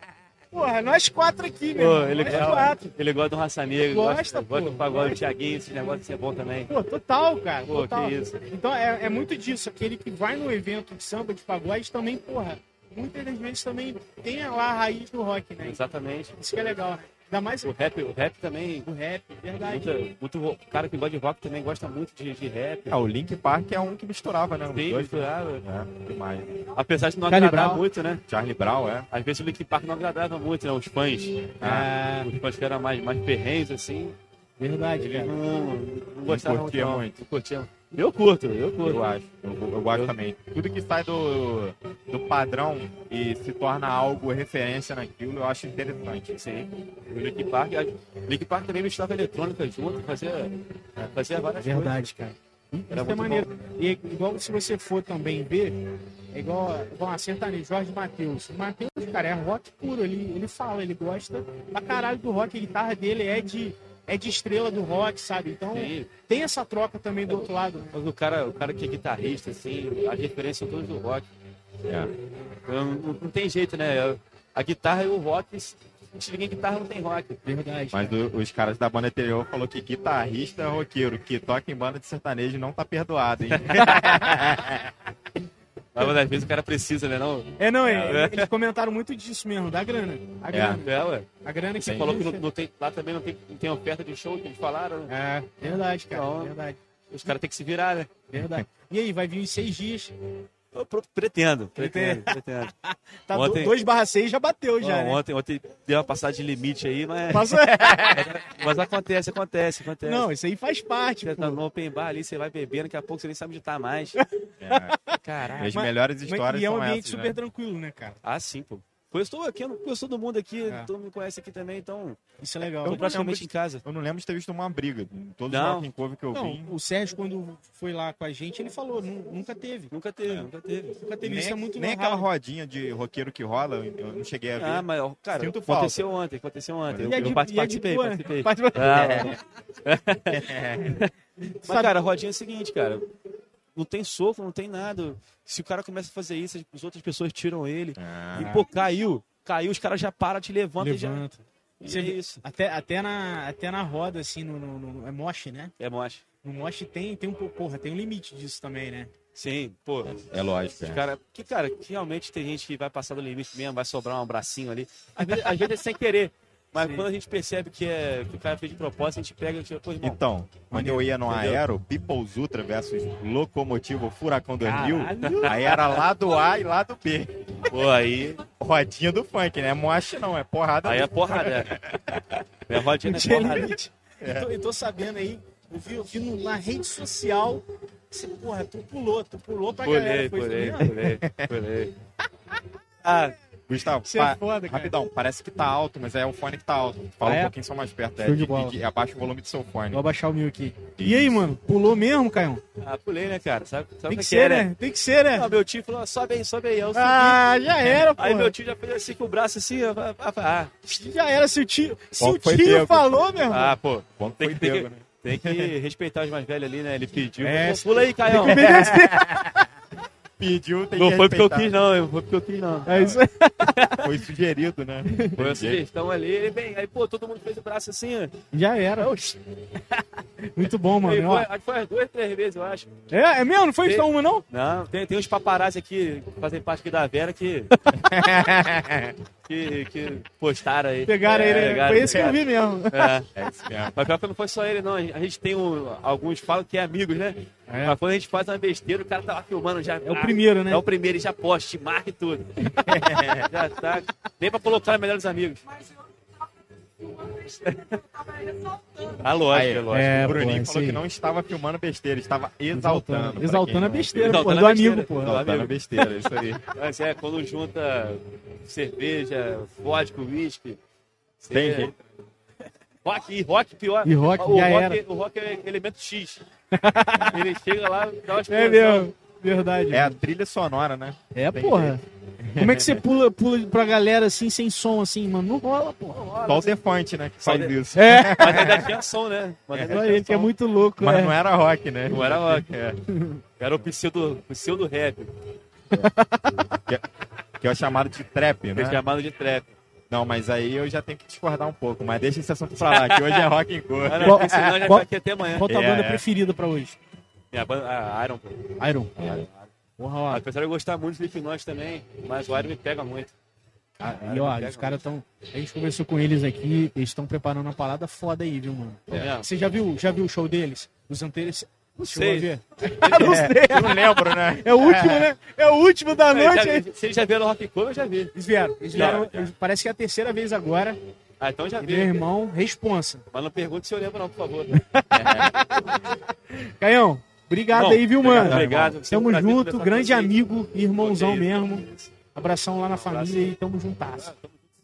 Porra, nós quatro aqui, meu Pô, ele, Nós quatro. ele gosta uma raça negra, Gosta, gosta, pô. gosta do pagode do. Thiaguinho, esse negócio de ser bom também. Pô, total, cara. Pô, total. que isso. Então é, é muito disso. Aquele que vai no evento de samba, de pagode, também, porra, muitas das vezes também tem lá a raiz do rock, né? Exatamente. Isso que é legal, né? Ainda mais O rap, o rap também, o rap, verdade. muito, muito, cara que gosta de rock também gosta muito de, de rap. Ah, o Link Park é um que misturava, né? Sim, dois. misturava. É, demais. Apesar de não Charlie agradar Brown. muito, né? Charlie Brown, é. Às vezes o Linkin Park não agradava muito, né? Os fãs. Ah, Os fãs que eram mais, mais perrenhos, assim. verdade, Eles cara. não, não gostavam não. muito. Não curtiam. Eu curto, eu curto. Eu acho. Eu, eu gosto também. Tudo que sai do, do padrão e se torna algo referência naquilo, eu acho interessante. Sim. O Linkin Park, a- o Linkin Park também misturava eletrônica junto, fazia, fazia várias coisas. Verdade, cara. Isso Era é muito maneiro. E igual se você for também ver, é igual, igual a sertanejo, Jorge Matheus. O Matheus, cara, é rock puro. Ele, ele fala, ele gosta pra caralho do rock. A guitarra dele é de, é de estrela do rock, sabe? Então Sim. tem essa troca também do outro lado. Né? Mas o cara, o cara que é guitarrista, assim, as referências são todas do rock. É. Não, não tem jeito, né? Eu- a guitarra e o rock, se ninguém guitarra não tem rock. Verdade. Mas o- os caras da banda anterior falou que guitarrista é roqueiro, que toca em banda de sertanejo não tá perdoado, hein? Mas às vezes o cara precisa, né? Não? É, não, é, eles comentaram muito disso mesmo, da grana. A grana. É, ué. A grana que Você falou que não, não tem, lá também não tem, não tem oferta de show que eles falaram. né? É, verdade, cara. Não. Verdade. Os caras têm que se virar, né? Verdade. E aí, vai vir em seis dias. Eu pretendo, pretendo, pretendo. Tá Ontem- 2 barra 6 já bateu já, Ó, né? ontem, ontem deu uma passada de limite aí, mas, Passou- mas acontece, acontece, acontece. Não, isso aí faz parte, Você tá pô. no open bar ali, você vai bebendo, daqui a pouco você nem sabe onde tá mais. É. Caralho. As Mas- melhores Mas- histórias e é um ambiente essas, super né? tranquilo, né, cara? Ah, sim, pô. Eu estou aqui, eu não conheço todo mundo aqui, É. todo mundo me conhece aqui também, então Isso é legal. estou não praticamente lembro em casa. Eu não lembro de ter visto uma briga. Todos Não. os Rock Cover que eu Não, vi. o Sérgio, quando foi lá com a gente, ele falou, "Nu- nunca teve. Nunca teve, nunca teve. Nunca teve. Nem, Isso é muito nem aquela rodinha de roqueiro que rola, eu eu não cheguei a ver. Ah, mas, cara, Sinto falta. aconteceu ontem, aconteceu ontem. Eu, E é eu de- é de participei, boa, né? participei. Participa- Ah, Mas, cara, a rodinha é o seguinte, cara. Não tem soco, não tem nada. Se o cara começa a fazer isso, as outras pessoas tiram ele. Ah. E, pô, caiu. Caiu, os caras já param, te levantam e já. Levanta. E Você é isso. Até, até, na, até na roda, assim, no, no, no- é moche, né? É moche. No moche tem, tem um pouco, porra, tem um limite disso também, né? Sim, pô. É lógico. É. cara, que, cara, que realmente tem gente que vai passar do limite mesmo, vai sobrar um bracinho ali. Às vezes, às vezes é sem querer. Mas Sim. quando a gente percebe que, é, que o cara fez de propósito, a gente pega e tira, pô, irmão. Então, quando eu ia no Entendeu? Aero, People's Ultra versus Locomotivo Furacão 2000, Caralho. aí era lado A e lado B. Pô, aí, Rodinha do funk, né? Moche não, é porrada. aí do- é porrada. É, é rodinha, é porrada. Eu, tô, eu tô sabendo aí, eu vi, eu vi no- na rede social, você, porra, tu pulou, tu pulou pra galera. Pulei, isso pulei, mesmo? pulei, pulei. Ah, Gustavo, Você é foda, cara. rapidão, parece que tá alto, mas é o fone que tá alto. Fala Ah, é? um pouquinho só mais perto. Show É, de bola. e- e abaixa o volume do seu fone. Vou abaixar o meu aqui. E aí, mano, pulou mesmo, Caião? ah, pulei, né, cara? Sabe, sabe Tem que que ser, é, né? Tem que ser, né? Ah, meu tio falou, sobe aí, sobe aí. Eu subi. Ah, já era, pô. Aí meu tio já fez assim com o braço assim, ó, ah, Já era, se o tio, se o foi tio falou, meu irmão. ah, pô, Bom tem que, tem, que, né? tem que respeitar os mais velhos ali, né? Ele pediu. É, Pô, pula aí, Caião. Pediu, tem Não que foi porque eu quis, não. eu- Foi porque eu quis, não. É isso aí. Foi sugerido, né? Foi a sugestão ali, ele bem. Aí, pô, todo mundo fez o braço assim, ó. Já era. Oxi. Muito bom, Aí mano. foi, Ó, acho que foi umas duas, três vezes, eu acho. É, é mesmo? Não foi Tem- só uma, não? Não, tem, tem uns paparazzi aqui que fazem parte aqui da Vera que. que, que postaram aí. Pegaram É, ele. pegaram, Foi esse que eu vi mesmo. É. É isso mesmo. Mas pior que não foi só ele, não. A gente tem um, alguns falam que é amigos, né? É. Mas quando a gente faz uma besteira, o cara tá lá filmando já. É o primeiro, né? É o primeiro, e já posta, te marca e tudo. já tá. Nem pra colocar melhores amigos. Ah, lógico, Aí, é lógico. É, o Bruninho pô, falou sim. que não estava filmando besteira, estava exaltando. Exaltando a besteira, Exaltando pô. a Do besteira. amigo, pô. Exaltando. A besteira, isso aí. Mas é, quando junta cerveja, vodka, uísque. Tem você- jeito. Rock, e rock pior. E rock, o, rock o rock é elemento X. Ele chega lá, dá uma É explosão. mesmo. Verdade. É a trilha sonora, né? É, Tem porra. Como é que você pula, pula pra galera assim, sem som, assim, mano? Não rola, porra. Só o Defante, né? Que faz De- isso. É, Mas ainda tinha som, né? Mas ainda tinha ele que é muito louco, Mas né? não era rock, né? Não era rock, é. Era o pseudo, pseudo rap, Que é o chamado de trap, é né? chamado de trap. Não, mas aí eu já tenho que discordar um pouco. Mas deixa esse assunto pra lá, que hoje é rock em cor. Não, senão já tá aqui até amanhã. Qual tua É, banda é. preferida pra hoje? Minha banda, a Iron, pô. Iron. Iron. Porra, ó. Apesar de eu gostar muito do Slipknot também, mas o Iron me pega muito. E ó, os caras estão. A gente conversou com eles aqui, eles estão preparando uma parada foda aí, viu, mano? É? Você já viu, já viu o show deles? Os anteriores. Não sei. não sei. Eu não lembro, né? É o último, né? É o último da noite. já- aí. eles já viram o Rock Club, eu já vi. Eles vieram. Eles Já, vieram já. eles- parece que é a terceira vez agora. Ah, então já E vi. meu irmão, responsa. Mas não pergunte se eu lembro não, por favor. Caião, obrigado Bom, aí, viu, mano? Obrigado. Tamo junto, grande amigo, irmãozão mesmo. Abração lá na família e tamo juntasso.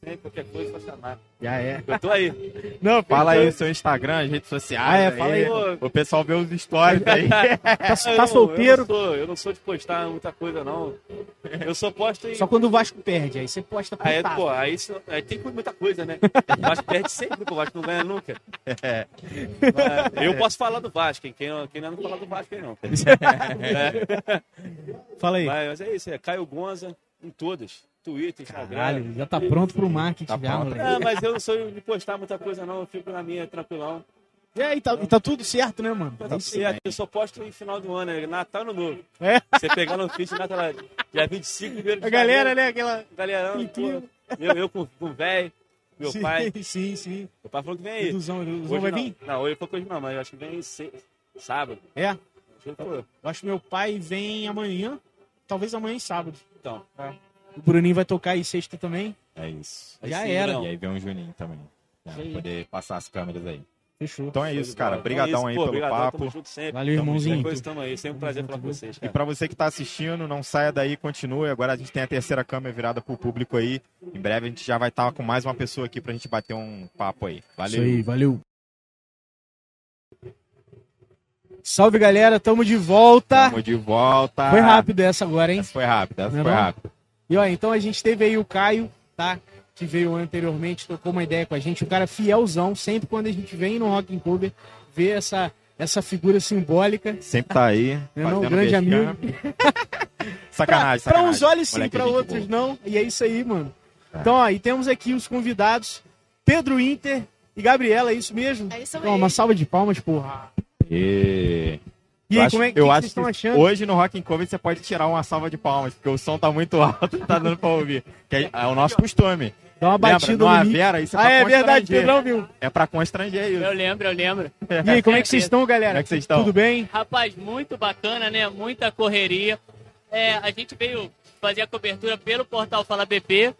Sempre, qualquer coisa pra chamar. Já é. Eu tô aí. Não, Fala aí o seu Instagram, as redes sociais. Ah, é, fala aí. Pô, O pessoal vê os stories aí. Tá, eu tá não- solteiro? Eu não, sou, eu não sou de postar muita coisa, não. Eu só posto em... Só quando o Vasco perde, aí você posta Aí, putado. pô, aí, aí tem muita coisa, né? O Vasco perde sempre, pô, o Vasco não ganha nunca. É. Mas eu posso falar do Vasco, hein? quem, não- quem não fala do Vasco aí não. É, Fala aí. mas é isso, é Caio Gonza em todas. Twitter, Instagram. Caralho, já tá pronto pro marketing Tá já, pronto. moleque. É, mas eu não sou de postar muita coisa, não. Eu fico na minha, tranquilão. E aí, tá, e tá tudo certo, né, mano? Tá É tudo certo. Eu só posto em final do ano, é Natal no Novo. É. Você pegar no feed, Natal, dia 25, primeiro de A galera, janeiro, né? Aquela. Pô, eu, eu com com o velho, meu sim, pai. Sim, sim. Meu pai falou que vem aí. Eduzão Hoje vai não. vir? Não, hoje foi coisa não, mas eu acho que vem se- sábado. É. Acho que foi. Eu acho que meu pai vem amanhã. Talvez amanhã e sábado. Então, O Bruninho vai tocar aí sexta também. É isso. Já sim, era. E aí vem um Juninho também. Pra Isso aí. poder passar as câmeras aí. Fechou. Então é isso, cara. Então é Brigadão isso, aí pô, pelo obrigadão, papo. Tamo junto sempre. Valeu, Tamo irmãozinho. Depois tamo aí. Sempre um prazer falar com vocês, E cara. pra você que tá assistindo, não saia daí, continue. Agora a gente tem a terceira câmera virada pro público aí. Em breve a gente já vai estar com mais uma pessoa aqui pra gente bater um papo aí. Valeu. Isso aí, valeu. Salve, galera. Tamo de volta. Tamo de volta. Foi rápido essa agora, hein? Essa foi rápida, essa Não é foi não? rápida. E ó, então a gente teve aí o Caio, tá? Que veio anteriormente, trocou uma ideia com a gente. O cara fielzão, sempre quando a gente vem no Rock and Cover, vê essa, essa figura simbólica. Sempre tá aí. Irmão, fazendo grande amigo. Sacanagem, Pra sacanagem. uns olhos sim, Moleque, pra gente outros boa. não. E é isso aí, mano. É. Então, ó, e temos aqui os convidados, Pedro Inter e Gabriela, é isso mesmo? É isso Então, uma mesmo. salva de palmas, porra. E... E eu aí, acho, como é que, eu que acho vocês estão achando? hoje no Rock and Cover você pode tirar uma salva de palmas, porque o som tá muito alto, não tá dando pra ouvir. Que é, é o nosso costume. Dá uma Lembra? batida Numa no. Vera, isso é Ah, pra é verdade, constranger. Pedrão, viu? É pra constranger isso. Eu lembro, eu lembro. E aí, como é que vocês estão, galera? Como é que vocês estão? Tudo bem? Rapaz, muito bacana, né? Muita correria. É, a gente veio fazer a cobertura pelo portal Fala BP.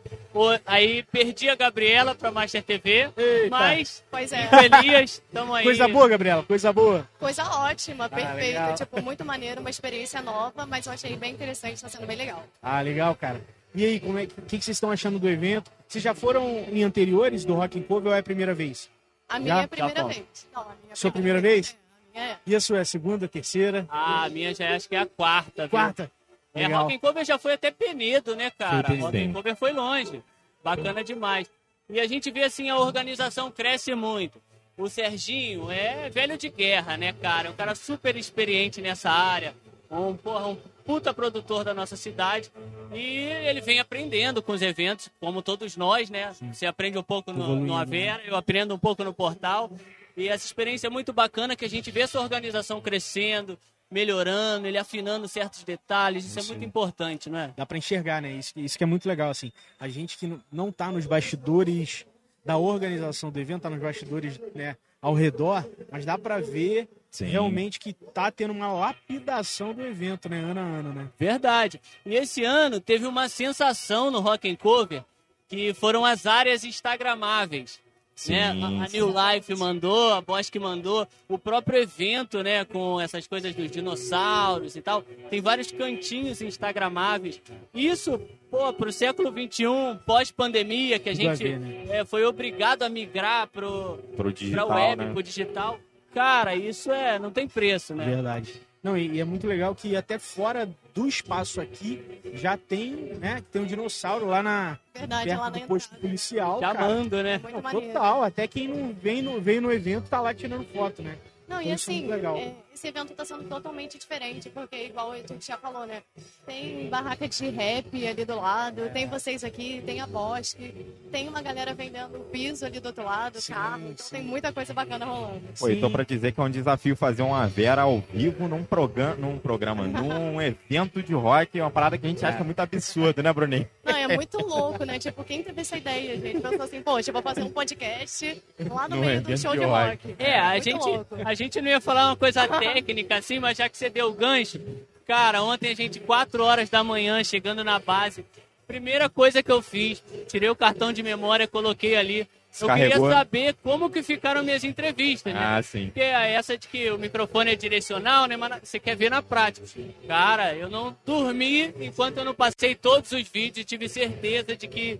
Aí perdi a Gabriela pra Master TV. Eita. Mas, Pois é, Elias, estamos aí. Coisa boa, Gabriela, coisa boa. coisa ótima, perfeita. legal. Tipo, muito maneiro, uma experiência nova, mas eu achei bem interessante, tá sendo bem legal. Ah, legal, cara. E aí, como é que, o que que vocês estão achando do evento? Vocês já foram em anteriores do Rock and Cover ou é a primeira vez? A Já? minha Já primeira fala. vez. Não, a minha Sua primeira vez? É, a minha é. E a sua é a segunda, terceira, Ah, a minha já acho que é a quarta. viu? quarta? É, Legal. Rock and Cover já foi até Penedo, né, cara? Foi Rock Penedo. and Cover foi longe. Bacana demais. E a gente vê assim, a organização cresce muito. O Serginho é velho de guerra, né, cara? É um cara super experiente nessa área. Um, porra, um puta produtor da nossa cidade. E ele vem aprendendo com os eventos, como todos nós, né? Você aprende um pouco no, no Avera, eu aprendo um pouco no portal. E essa experiência é muito bacana que a gente vê essa organização crescendo, melhorando, ele afinando certos detalhes. Isso é muito importante, não é? Dá pra enxergar, né? Isso, isso que é muito legal, assim. A gente que não- tá nos bastidores da organização do evento, tá nos bastidores, né, ao redor, mas dá pra ver Sim. realmente que tá tendo uma lapidação do evento, né, ano a ano, né? Verdade. E esse ano teve uma sensação no Rock and Cover, que foram as áreas instagramáveis. Sim, né? A, a. New Life mandou, a Bosque mandou, o próprio evento, né, com essas coisas dos dinossauros e tal, tem vários cantinhos instagramáveis. Isso, pô, pro século XXI, pós-pandemia, que a gente ver, né? é, foi obrigado a migrar pro, Pro pra digital, web, né? pro digital. Cara, isso é, não tem preço, né? Verdade. Não, e, e é muito legal que até fora do espaço aqui já tem, né, tem um dinossauro lá na Verdade, perto lá na do posto entrada. policial. Chamando, né? Muito Não, total, até quem não vem no, veio no evento tá lá tirando foto, né? Não, e Então isso é assim, muito legal. é, esse evento tá sendo totalmente diferente, porque igual a gente já falou, né? Tem barraca de rap ali do lado, tem vocês aqui, tem a Bosque, tem uma galera vendendo piso ali do outro lado, Sim, carro, então sim. tem muita coisa bacana rolando. Pô, tô Sim. pra dizer que é um desafio fazer uma Vera ao vivo num programa, num programa, num evento de rock, é uma parada que a gente acha muito absurda, né, Bruninho? Não, é muito louco, né? Tipo, quem teve essa ideia, gente? Pensou assim, poxa, eu vou fazer um podcast lá no No meio do show de rock. rock. É, a Muito gente, louco. a gente não ia falar uma coisa técnica assim, mas já que você deu o gancho, cara, ontem a gente, 4 horas da manhã, chegando na base, primeira coisa que eu fiz, tirei o cartão de memória, coloquei ali. Eu Descarregou. queria saber como que ficaram minhas entrevistas, né? Ah, sim. Porque é essa de que o microfone é direcional, né? Mas você quer ver na prática. Cara, eu não dormi enquanto eu não passei todos os vídeos e tive certeza de que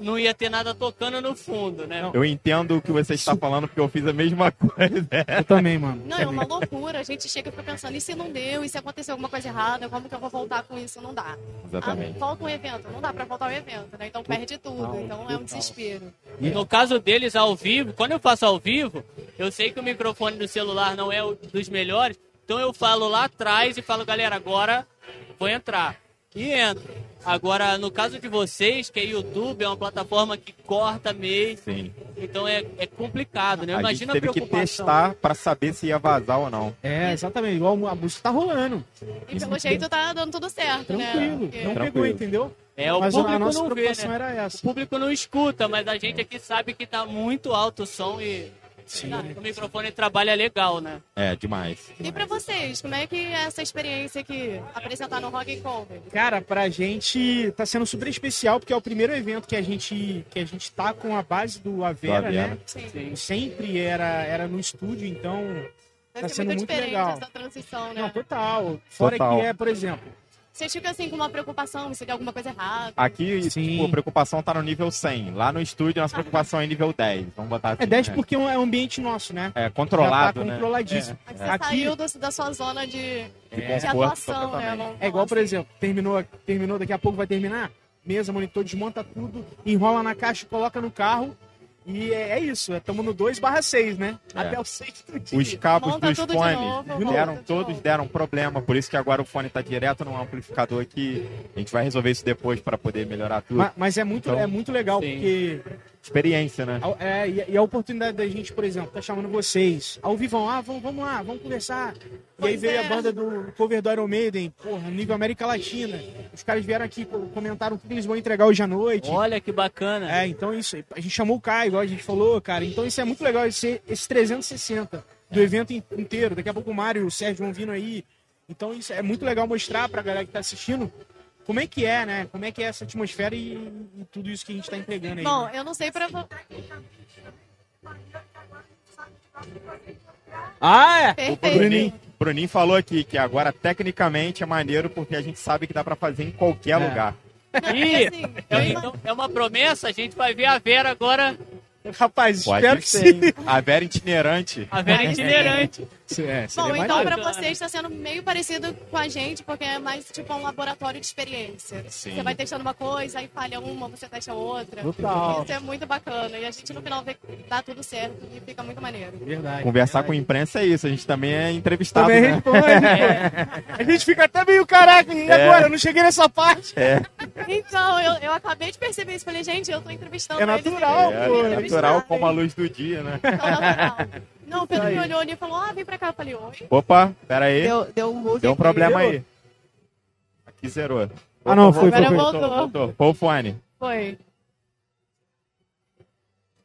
não ia ter nada tocando no fundo, né? Eu entendo o que você está falando, porque eu fiz a mesma coisa. Eu também, mano. Não, é uma loucura. A gente chega e fica pensando, e se não deu? E se aconteceu alguma coisa errada? Como que eu vou voltar com isso? Não dá. Exatamente. Ah, falta um evento. Não dá pra faltar o evento, né? Então perde tudo. Então é um desespero. No caso deles ao vivo, quando eu faço ao vivo, eu sei que o microfone do celular não é o dos melhores, então eu falo lá atrás e falo, galera, agora vou entrar. e entra. Agora, no caso de vocês, que é YouTube, é uma plataforma que corta mês, Sim. então é, é complicado, né? A gente Imagina a, teve que testar pra saber se ia vazar ou não. É, exatamente. Igual a música tá rolando. E pelo jeito tá dando tudo certo, né? Tranquilo. Não Tranquilo. pegou, entendeu? É, o Mas a público nossa não vê, preocupação né? era O essa. público não escuta, mas a gente aqui sabe que tá muito alto o som e Sim. Ah, o microfone trabalha legal, né? É, demais. E pra vocês, como é que é essa experiência aqui, apresentar no Rock and Cover? Cara, pra gente tá sendo super especial, porque é o primeiro evento que a gente, que a gente tá com a base do Avera, Avera. né? Sim. Sempre era, era no estúdio, então Deve Tá ser sendo muito muito diferente legal. essa transição, né? Não, total. Fora Total. que é, por exemplo, Você fica assim com uma preocupação se der alguma coisa errada. Aqui, Sim. tipo, a preocupação tá no nível 100. Lá no estúdio, nossa preocupação é nível 10. Vamos botar assim. é 10 né? porque é um ambiente nosso, né? É controlado, Já tá né? controladíssimo. Aqui você Aqui- saiu do- da sua zona de, De de atuação, né? Vamos É igual, por assim. exemplo, terminou, terminou, daqui a pouco vai terminar, mesa, monitor, desmonta tudo, enrola na caixa, coloca no carro. E é, é isso, estamos no 2 barra 6, né? É. Até o sexto dia. Os cabos Monta dos de fones novo, monta deram, de todos novo. deram problema. Por isso que agora o fone tá direto no amplificador aqui. A gente vai resolver isso depois para poder melhorar tudo. Ma- Mas, é, muito, Então, é muito legal, sim. porque Experiência, né? é, e, e a oportunidade da gente, por exemplo, tá chamando vocês ao vivo, ah, vamos, vamos lá, vamos conversar. e aí Pois veio é. a banda do cover do Iron Maiden, porra, nível América Latina. Os caras vieram aqui, co- comentaram o que eles vão entregar hoje à noite. Olha que bacana. É, então isso, a gente chamou o Caio, igual a gente falou, cara. Então isso é muito legal, esse, esse 360 do evento in- inteiro. Daqui a pouco o Mário e o Sérgio vão vindo aí. Então isso é muito legal mostrar pra galera que tá assistindo como é que é, né? Como é que é essa atmosfera e, e tudo isso que a gente tá entregando aí. Bom, né? eu não sei pra... Ah, é? O. Bruninho, Bruninho falou aqui que agora tecnicamente é maneiro porque a gente sabe que dá pra fazer em qualquer É. lugar. É assim, É, então, é uma promessa, a gente vai ver a Vera agora, Rapaz, Pode espero que sim. A Vera itinerante. a Vera itinerante. É, Bom, então bacana. vocês está sendo meio parecido com a gente, porque é mais tipo um laboratório de experiência. Sim. Você vai testando uma coisa, aí falha uma, você testa outra. Total. Isso é muito bacana. E a gente no final vê que dá tudo certo e fica muito maneiro. Verdade. Conversar com a imprensa é isso. A gente também é entrevistado, Também né? responde, pô. A gente fica até meio caraca, e É. agora? Eu não cheguei nessa parte. Então, eu, eu acabei de perceber isso. Falei, gente, eu tô entrevistando É eles, natural, eles É, me é natural como a luz do dia, né? Então, natural. Não, o Pedro me olhou ali e falou, ah, vem pra cá. Eu falei, oi. Opa, pera aí. Deu, deu um move Deu um aqui. problema aí. Aqui zerou. Ah, não, foi, Agora foi, foi. voltou. Voltou, voltou. Põe o fone. Foi.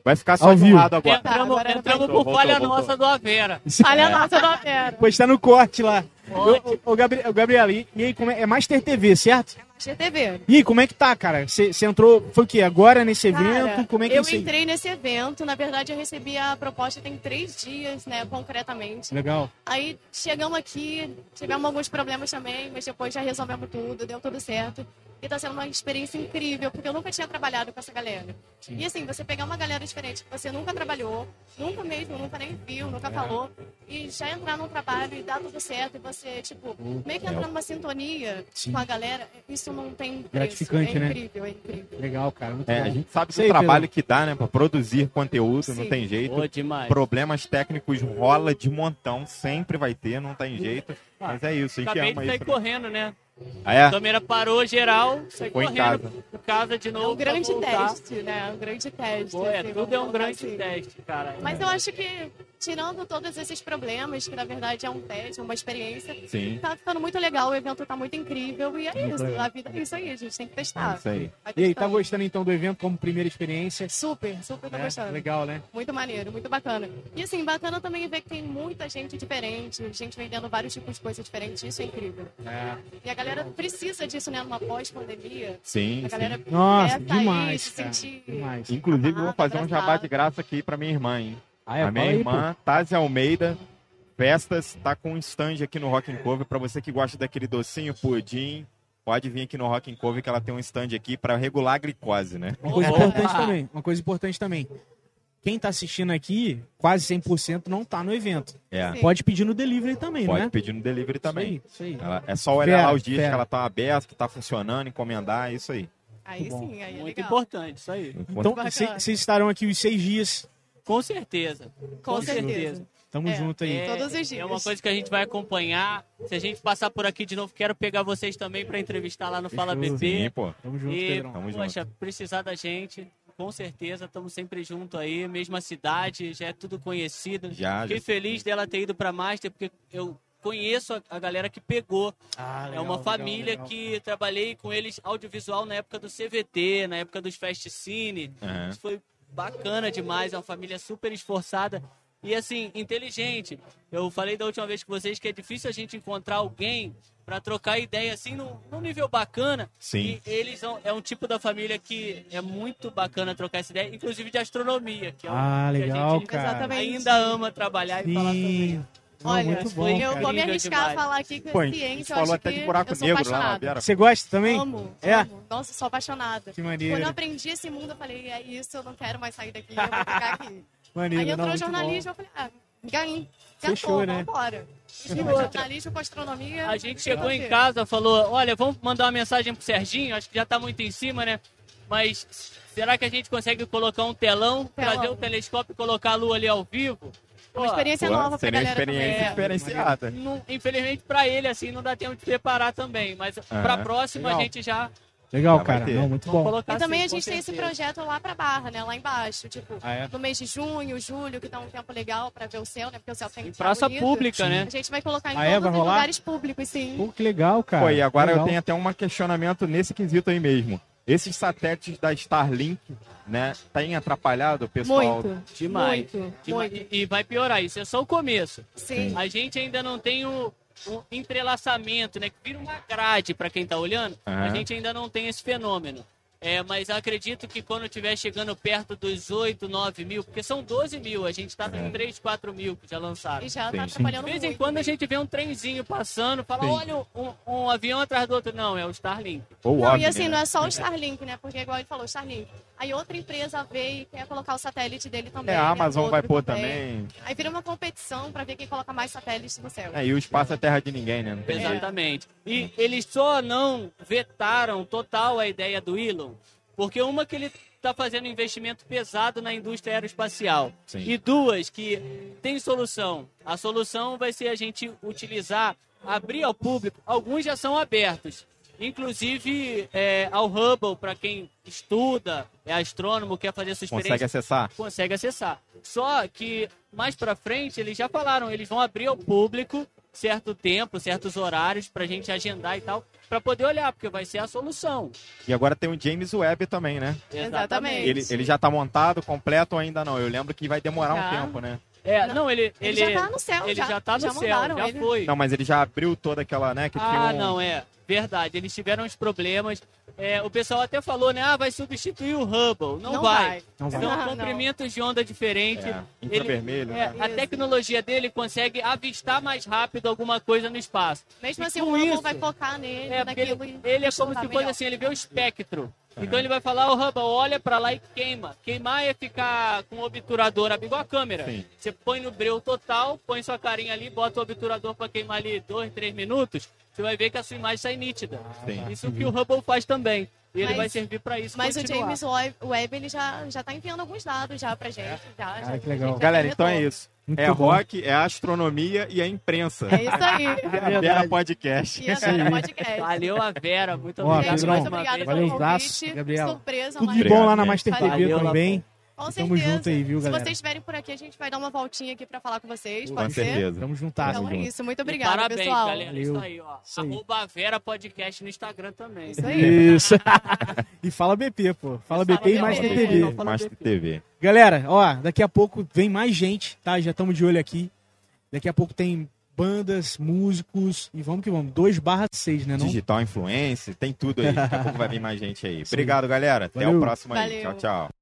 Vai ficar só Ao de um vivo. lado agora. Tá, Entramos, agora entramos voltou, por falha voltou, nossa do Avera. Falha nossa da Vera. Pois tá no corte lá. Ô, ô, Gabriel, Gabriela, e, e aí, como é, é Master TV, certo? GTV. E aí, como é que tá, cara? Você entrou, foi o quê? Agora nesse evento? Cara, como é que é eu isso aí? entrei nesse evento, na verdade eu recebi a proposta tem três dias, né, concretamente. Legal. Aí chegamos aqui, tivemos alguns problemas também, mas depois já resolvemos tudo, deu tudo certo. E tá sendo uma experiência incrível, porque eu nunca tinha trabalhado com essa galera. E assim, você pegar uma galera diferente que você nunca trabalhou, nunca mesmo, nunca nem viu, É. nunca falou, e já entrar num trabalho e dar tudo certo, e você, tipo, meio que entrar numa sintonia Sim. com a galera, isso não tem preço. Gratificante, é né? incrível, é incrível. Legal, cara. Muito É, bom. a gente sabe do Sei, trabalho que dá, né? Pra produzir conteúdo, não Sim. tem jeito. Pô, demais. Problemas técnicos rola de montão, sempre vai ter, não tem jeito. Mas é isso, a gente Acabei ama de sair isso. correndo, né? Ah, é? A câmera parou geral, saí Foi correndo casa. por casa de É novo. um grande teste, né? Um grande teste. Pô, é, assim, tudo é um grande assim. teste, cara. Mas eu acho que, tirando todos esses problemas, que na verdade é um teste, uma experiência, Sim. tá ficando muito legal, o evento tá muito incrível e é isso. A vida é isso aí, a gente tem que testar. Isso aí. E aí, tá testando. gostando então do evento como primeira experiência? Super, super tá É, gostando. legal, né? Muito maneiro, muito bacana. E assim, bacana também ver que tem muita gente diferente, gente vendendo vários tipos de coisas diferentes, isso é incrível. É. E a galera precisa disso, né? Numa pós-pandemia. Sim, A galera sim. Nossa, demais, se cara. sentir Demais. Inclusive, eu vou fazer um jabá de graça aqui pra minha irmã, hein? Ah, é, a minha aí, irmã, Tazi Almeida, Festas, tá com um stand aqui no Rock and Cover. Pra você que gosta daquele docinho, pudim, pode vir aqui no Rock and Cover que ela tem um stand aqui pra regular a glicose, né? Uma coisa importante também, uma coisa importante também. Quem tá assistindo aqui, quase 100% não tá no evento. É. Pode pedir no delivery também, Pode não é? pedir no delivery também. Isso aí, isso aí. Ela- é só olhar Fera, lá os dias fera. que ela tá aberta, que tá funcionando, encomendar, é isso aí. Aí sim, aí é Muito legal. importante, isso aí. Então, vocês estarão aqui os seis dias. Com certeza. Com certeza. Então Tamo junto aí. Todos os É dias. uma coisa que a gente vai acompanhar. Se a gente passar por aqui de novo, quero pegar vocês também para entrevistar lá no Fala Fechou. BP. Sim, pô. Tamo junto, E, Pedrão. Tamo poxa, precisar da gente, com certeza, estamos sempre junto aí, mesma cidade, já é tudo conhecido. Já, Fiquei já. feliz dela ter ido pra Master, porque eu conheço a, a galera que pegou. Ah, é legal, uma legal, família legal. que trabalhei com eles audiovisual na época do CVT, na época dos Fast Cine. Aham. Isso foi bacana demais, é uma família super esforçada e assim, inteligente. Eu falei da última vez com vocês que é difícil a gente encontrar alguém para trocar ideia assim num, num nível bacana. Sim. E eles são, é um tipo da família que é muito bacana trocar essa ideia, inclusive de astronomia, que é um Ah, que legal, a gente cara. Ainda ama trabalhar e falar sobre Não, Olha, muito bom, eu cara. vou me arriscar a falar aqui com Pô, a a gente ciência. eu falou acho até que de buraco eu sou negro lá na. Você gosta também? Amo, É? amo. Nossa, sou apaixonada. Que Quando maneiro. eu aprendi esse mundo, eu falei, é isso, eu não quero mais sair daqui, eu vou ficar aqui. Maneiro, Aí não, entrou muito jornalismo, eu falei, ah, ganhei. Fechou, né? vambora. Jornalismo com astronomia. A gente chegou em casa, falou, olha, vamos mandar uma mensagem pro Serginho, acho que já tá muito em cima, né? Mas será que a gente consegue colocar um telão, Telão. trazer o telescópio e colocar a lua ali ao vivo? Uma Pô, experiência Pô, nova pra seria uma galera experiência também. diferenciada. não- infelizmente pra ele, assim, não dá tempo de preparar também. Mas pra Aham. próxima Legal. a gente já Legal, Já cara. Não, muito vamos bom. E também assim, a gente com tem esse projeto lá pra Barra, né? Lá embaixo. Tipo, Ah, é? no mês de junho, julho, que tá um tempo legal pra ver o céu, né? Porque o céu tem Em que tá praça bonito. pública, né? A gente vai colocar em Ah, é? todos Vai rolar? lugares públicos, sim. Pô, que legal, cara. Pô, e agora Legal. eu tenho até um questionamento nesse quesito aí mesmo. Esses satélites da Starlink, né, tem atrapalhado o pessoal? Muito. Demais. Muito. Demais. Muito. E, e vai piorar, isso é só o começo. Sim. A gente ainda não tem o, o entrelaçamento, né? Que vira uma grade para quem tá olhando. A Aham. gente ainda não tem esse fenômeno. É, mas acredito que quando estiver chegando perto dos 8, 9 mil, porque são 12 mil, a gente tá com 3, 4 mil que já lançaram. E já Sim, tá sim. atrapalhando De vez em quando a gente vê um trenzinho passando, fala, Sim. olha um, um avião atrás do outro. Não, é o Starlink. Ou Não, óbvio, e assim, né? não é só o Starlink, né? Porque igual ele falou, Starlink. Aí outra empresa veio e quer colocar o satélite dele também. É, a Amazon outro vai pôr também. Aí vira uma competição pra ver quem coloca mais satélites no céu. É, e o espaço é terra de ninguém, né? Exatamente. E eles só não vetaram total a ideia do Elon, porque uma que ele está fazendo um investimento pesado na indústria aeroespacial. Sim. E duas que tem solução. A solução vai ser a gente utilizar, abrir ao público. Alguns já são abertos. Inclusive é, ao Hubble, para quem estuda, é astrônomo, quer fazer sua experiência Consegue acessar? consegue acessar. Só que mais pra frente eles já falaram, eles vão abrir ao público certo tempo, certos horários pra gente agendar e tal, pra poder olhar, porque vai ser a solução. E agora tem o James Webb também, né? Exatamente. Ele, ele já tá montado, completo ou ainda não? Eu lembro que vai demorar um Já. tempo, né? É, não, ele Ele, ele já tá no céu, ele já. já tá no já céu, mandaram já ele. foi. Não, mas ele já abriu toda aquela, né? Que Ah, tinha um... não, é. Verdade, eles tiveram uns problemas. É, o pessoal até falou, né? Ah, vai substituir o Hubble. Não, Não vai. vai. Não vai. São Ah, não. comprimentos de onda diferentes. É, infravermelho, É, né? a tecnologia dele consegue avistar mais rápido alguma coisa no espaço. Mesmo E assim, o Hubble isso- vai focar nele, É, porque ele, naquilo. ele é como se fosse melhor. assim, ele vê o espectro. Então ele vai falar, o Hubble, olha pra lá e queima. Queimar é ficar com o obturador, igual a câmera. Sim. Você põe no breu total, põe sua carinha ali, bota o obturador pra queimar ali dois, três minutos, você vai ver que a sua imagem sai nítida. Sim. Isso que o Hubble faz também. E ele Mas- vai servir pra isso. Mas o continuar. James Webb, ele já, já tá enviando alguns dados já pra gente. Já, Cara, já, que legal. já Galera, então é isso. Muito é bom. rock, é astronomia e é imprensa. É isso aí. É a Vera Podcast. E a Vera Podcast. Valeu a Vera, muito obrigado mais muito vez. Valeu, pelo convite. Gabriel. Surpresa, Tudo de bom lá na Obrigado, Master gente. TV também. Com Tamo certeza. junto aí, viu, Se galera? vocês estiverem por aqui, a gente vai dar uma voltinha aqui pra falar com vocês, Com pode ser? certeza. Tamo juntas. Então é isso. Muito E obrigada, parabéns, pessoal. galera. Valeu. Isso aí, ó. Isso aí. Arroba Vera Podcast no Instagram também. Isso aí. Isso. e fala BP, pô. Fala BP e BP. BP. TV. BP. TV. Galera, ó, daqui a pouco vem mais gente, tá? Já estamos de olho aqui. Daqui a pouco tem bandas, músicos e vamos que vamos. 2 barra 6, né não? Digital Influence, tem tudo aí. Daqui a pouco vai vir mais gente aí. Sim. Obrigado, galera. Até Valeu. o próximo aí. Valeu. Tchau, tchau.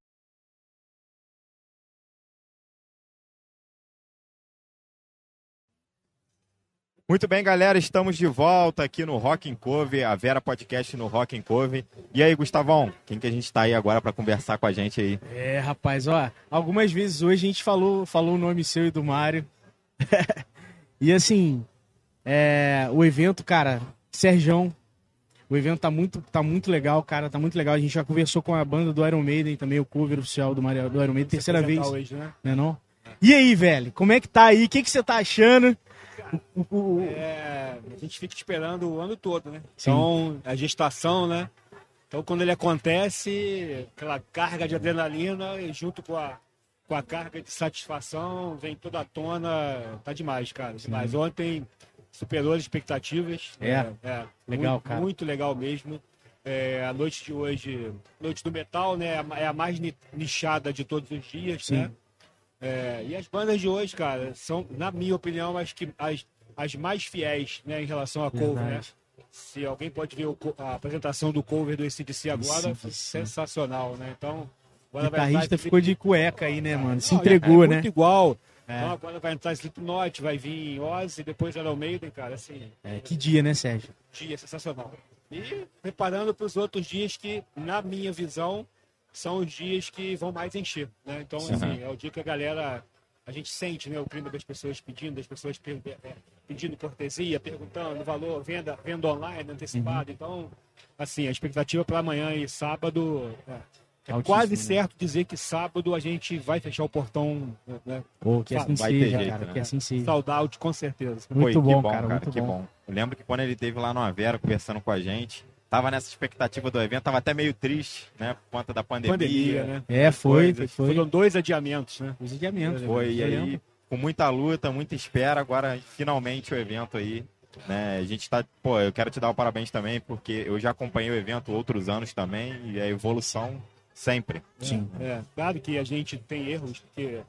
Muito bem, galera, estamos de volta aqui no Rock and Cove, a Vera Podcast no Rock and Cove. E aí, Gustavão, quem que a gente tá aí agora para conversar com a gente aí? É, rapaz, ó, algumas vezes hoje a gente falou, falou o nome seu e do Mário. e assim, é, o evento, cara, Serjão, o evento tá muito, tá muito legal, cara, tá muito legal. A gente já conversou com a banda do Iron Maiden também, o cover oficial do, Mario, do Iron Maiden, terceira vez, hoje, né? né não? E aí, velho, como é que tá aí? O que, que você tá achando? É, a gente fica esperando o ano todo, né? Sim. Então, a gestação, né? Então, quando ele acontece, aquela carga de adrenalina, e junto com a, com a carga de satisfação, vem toda à tona. Tá demais, cara. Demais. Ontem superou as expectativas. É? é Legal, muito, cara. Muito legal mesmo. É, a noite de hoje, noite do metal, né? É a mais ni- nichada de todos os dias, Sim. né? É, e as bandas de hoje, cara, são, na minha opinião, as, que, as, as mais fiéis né, em relação a cover, né? Verdade. Se alguém pode ver o a apresentação do cover do ACDC agora, AC/DC. foi sensacional, né? Então, O guitarrista ficou de cueca aí, né, mano? Se Não, entregou, é, é né? muito igual. É. Então, agora vai entrar Slipknot, vai vir Ozzy, depois Iron Maiden, cara, assim, É, que dia, né, Sérgio? dia sensacional. E preparando para os outros dias que, na minha visão, são os dias que vão mais encher, né? Então, assim, é o dia que a galera, a gente sente, né, o clima das pessoas pedindo, das pessoas é, pedindo cortesia, perguntando valor, venda, venda online, antecipado. Então, assim, a expectativa para amanhã e sábado é, é Altíssimo, quase né? certo dizer que sábado a gente vai fechar o portão, né? Pô, que assim Vai seja, jeito, cara. né? Que assim seja. Out, com certeza. Muito Foi, bom, que bom, cara, muito que bom. bom. Eu lembro que quando ele teve lá no Avera conversando com a gente, tava nessa expectativa do evento, tava até meio triste, né, por conta da pandemia. Pandemia, né? É, foi, foi, foi. Foram dois adiamentos, né? Os adiamentos. Foi, e aí, com muita luta, muita espera, agora finalmente o evento aí. Né? A gente tá. Pô, eu quero te dar o parabéns também, porque eu já acompanhei o evento outros anos também, e a evolução sempre. Sim. É, claro que a gente tem erros, porque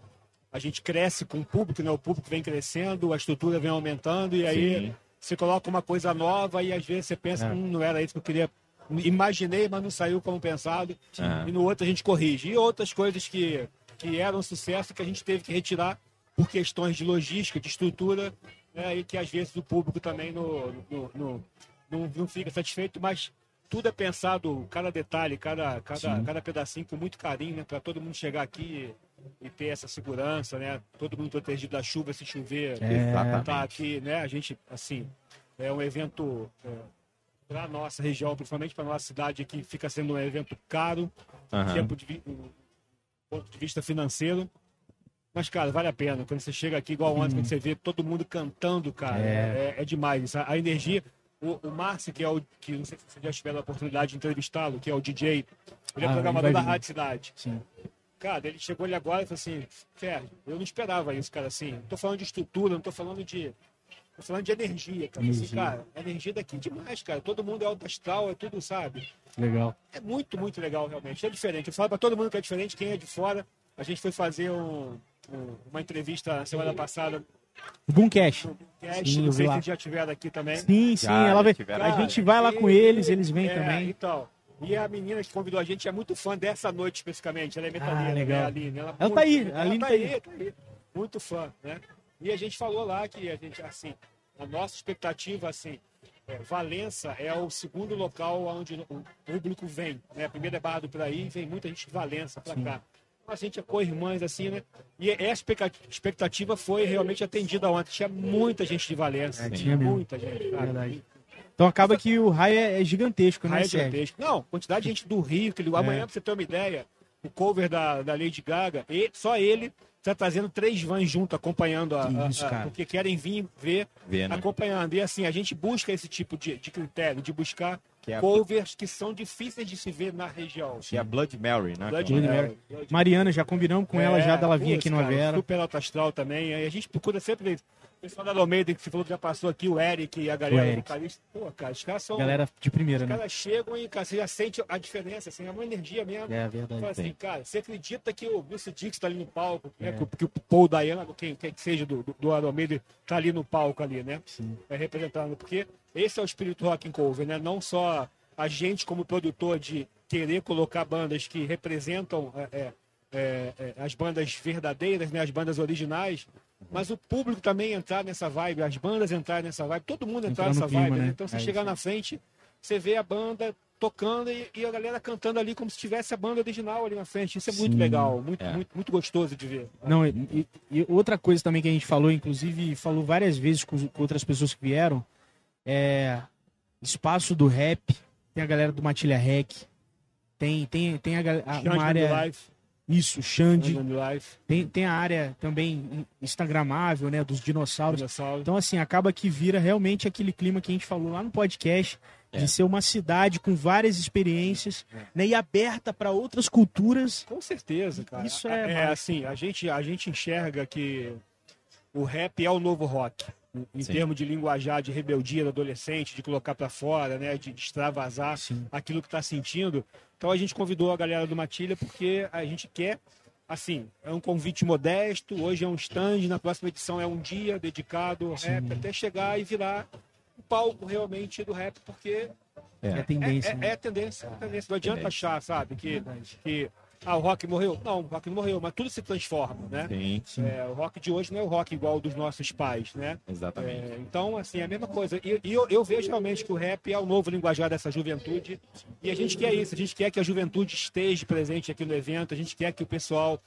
a gente cresce com o público, né? O público vem crescendo, a estrutura vem aumentando, e aí Sim. Você coloca uma coisa nova e às vezes você pensa, É. hum, não era isso que eu queria. Imaginei, mas não saiu como pensado. É. E no outro a gente corrige. E outras coisas que, que eram sucesso que a gente teve que retirar por questões de logística, de estrutura, né? E que às vezes o público também no, no- no- não, não fica satisfeito, mas tudo é pensado, cada detalhe, cada, cada, cada pedacinho com muito carinho, né? Para todo mundo chegar aqui e, ter essa segurança, né? Todo mundo protegido da chuva se chover. É. Tá aqui, né? A gente, assim, é um evento para nossa região, principalmente para nossa cidade aqui, fica sendo um evento caro, Aham. tempo de, um ponto de vista financeiro. Mas, cara, vale a pena. Quando você chega aqui, igual ontem, quando você vê todo mundo cantando, cara, é, é demais. isso. A, a energia. O, o Márcio, que é o. que não sei se vocês já tiveram a oportunidade de entrevistá-lo, que é o DJ, ele é Ah, programador da. Rádio Cidade. Sim. Cara, ele chegou ali agora e falou assim: Sérgio, eu não esperava isso, cara, assim. Não tô falando de estrutura, não tô falando de. Tô falando de energia, cara. Assim, cara, a energia daqui é demais, cara. Todo mundo é alto astral, é tudo, sabe? Legal. É muito, muito legal, realmente. É diferente. Eu falo pra todo mundo que é diferente, quem é de fora. A gente foi fazer um- um- uma entrevista na semana passada Boomcast. no cast. Sim, eu não sei se já tiveram aqui também. Sim, sim, Já, ela tiveram. A gente vai lá com eles, eles vêm É, também. Então. E a menina que convidou a gente é muito fã dessa noite especificamente. Ela é metaleira, Ah, legal. né, a Aline? Ela, Ela muito- tá aí, a Aline tá tá aí, aí. tá aí. Muito fã, né? E a gente falou lá que a gente, assim, a nossa expectativa, assim, é, Valença é o segundo local onde o público vem, né? Primeiro é Barra do Piraí, vem muita gente de Valença pra cá. Então, A gente é co-irmãs, assim, né? E essa expecta- expectativa foi realmente atendida ontem. Tinha muita gente de Valença. É, tinha mesmo. muita gente, cara. Verdade. Então acaba que o raio é, é gigantesco, né, Raio Sérgio? gigantesco. Não, quantidade de gente do Rio, que ele... É. amanhã, pra você ter uma ideia, o cover da, da Lady Gaga, e só ele está trazendo três vans junto, acompanhando a, Que a- isso, a- cara. porque querem vir ver, Ver, né? acompanhando. E assim, a gente busca esse tipo de, de critério, de buscar Que é covers que são difíceis de se ver na região. Que é a Blood Mary, né? Blood é Blood Mary. Mary. Mariana, já combinamos com ela É, já dela vir aqui no Avera. Super alto astral também. Aí a gente procura sempre. O pessoal da Almeida que você falou que já passou aqui, o Eric e a galera vocalista. Pô, cara, os caras são. Galera de primeira, Os né? caras chegam e cara, você já sente a diferença, assim, é uma energia mesmo. É verdade. Fala assim, cara, você acredita que o Bruce Dix tá ali no palco, É. né? Que, o- que o Paul Diana, quem quem que seja do, do, do Maiden, tá ali no palco ali, né? Sim. É, representando. Porque esse é o espírito rock and cover, né? Não só a gente como produtor de querer colocar bandas que representam é, é, é, é, as bandas verdadeiras, né? As bandas originais, mas o público também entrar nessa vibe, as bandas entrarem nessa vibe, todo mundo entrar Entrar nessa clima, vibe, né? né? Então você É chegar isso na frente, você vê a banda tocando e, e a galera cantando ali como se tivesse a banda original ali na frente. Isso é muito Sim. legal, muito, É. muito, muito gostoso de ver. Não, e, e- outra coisa também que a gente falou, inclusive falou várias vezes com, com outras pessoas que vieram, é espaço do rap, tem a galera do Matilha Rec, tem, tem, tem a, a- uma área. Life. Isso, Xande. Tem, tem a área também instagramável, né, dos dinossauros. Dinossauro. Então, assim, acaba que vira realmente aquele clima que a gente falou lá no podcast, É. de ser uma cidade com várias experiências, né, e aberta para outras culturas. Com certeza, cara. Isso é é assim, a gente, a gente enxerga que o rap é o novo rock. Em- Sim. termos de linguajar, de rebeldia do adolescente, de colocar pra fora, né, de, de extravasar Sim. aquilo que tá sentindo. Então a gente convidou a galera do Matilha porque a gente quer, assim, é um convite modesto. Hoje é um stand, na próxima edição é um dia dedicado ao rap, até chegar e virar o palco realmente do rap, porque É, É. tendência. é, né? é, é tendência, é tendência. Não adianta Tendência. achar, sabe, que, que ah, o rock morreu. Não, o rock não morreu, mas tudo se transforma, né? Sim, É, o rock de hoje não é o rock igual dos nossos pais, né? exatamente. É, então, assim, é a mesma coisa. E, e eu, eu vejo realmente que o rap é o novo linguajar dessa juventude. E a gente quer isso, a gente quer que a juventude esteja presente aqui no evento, a gente quer que o pessoal,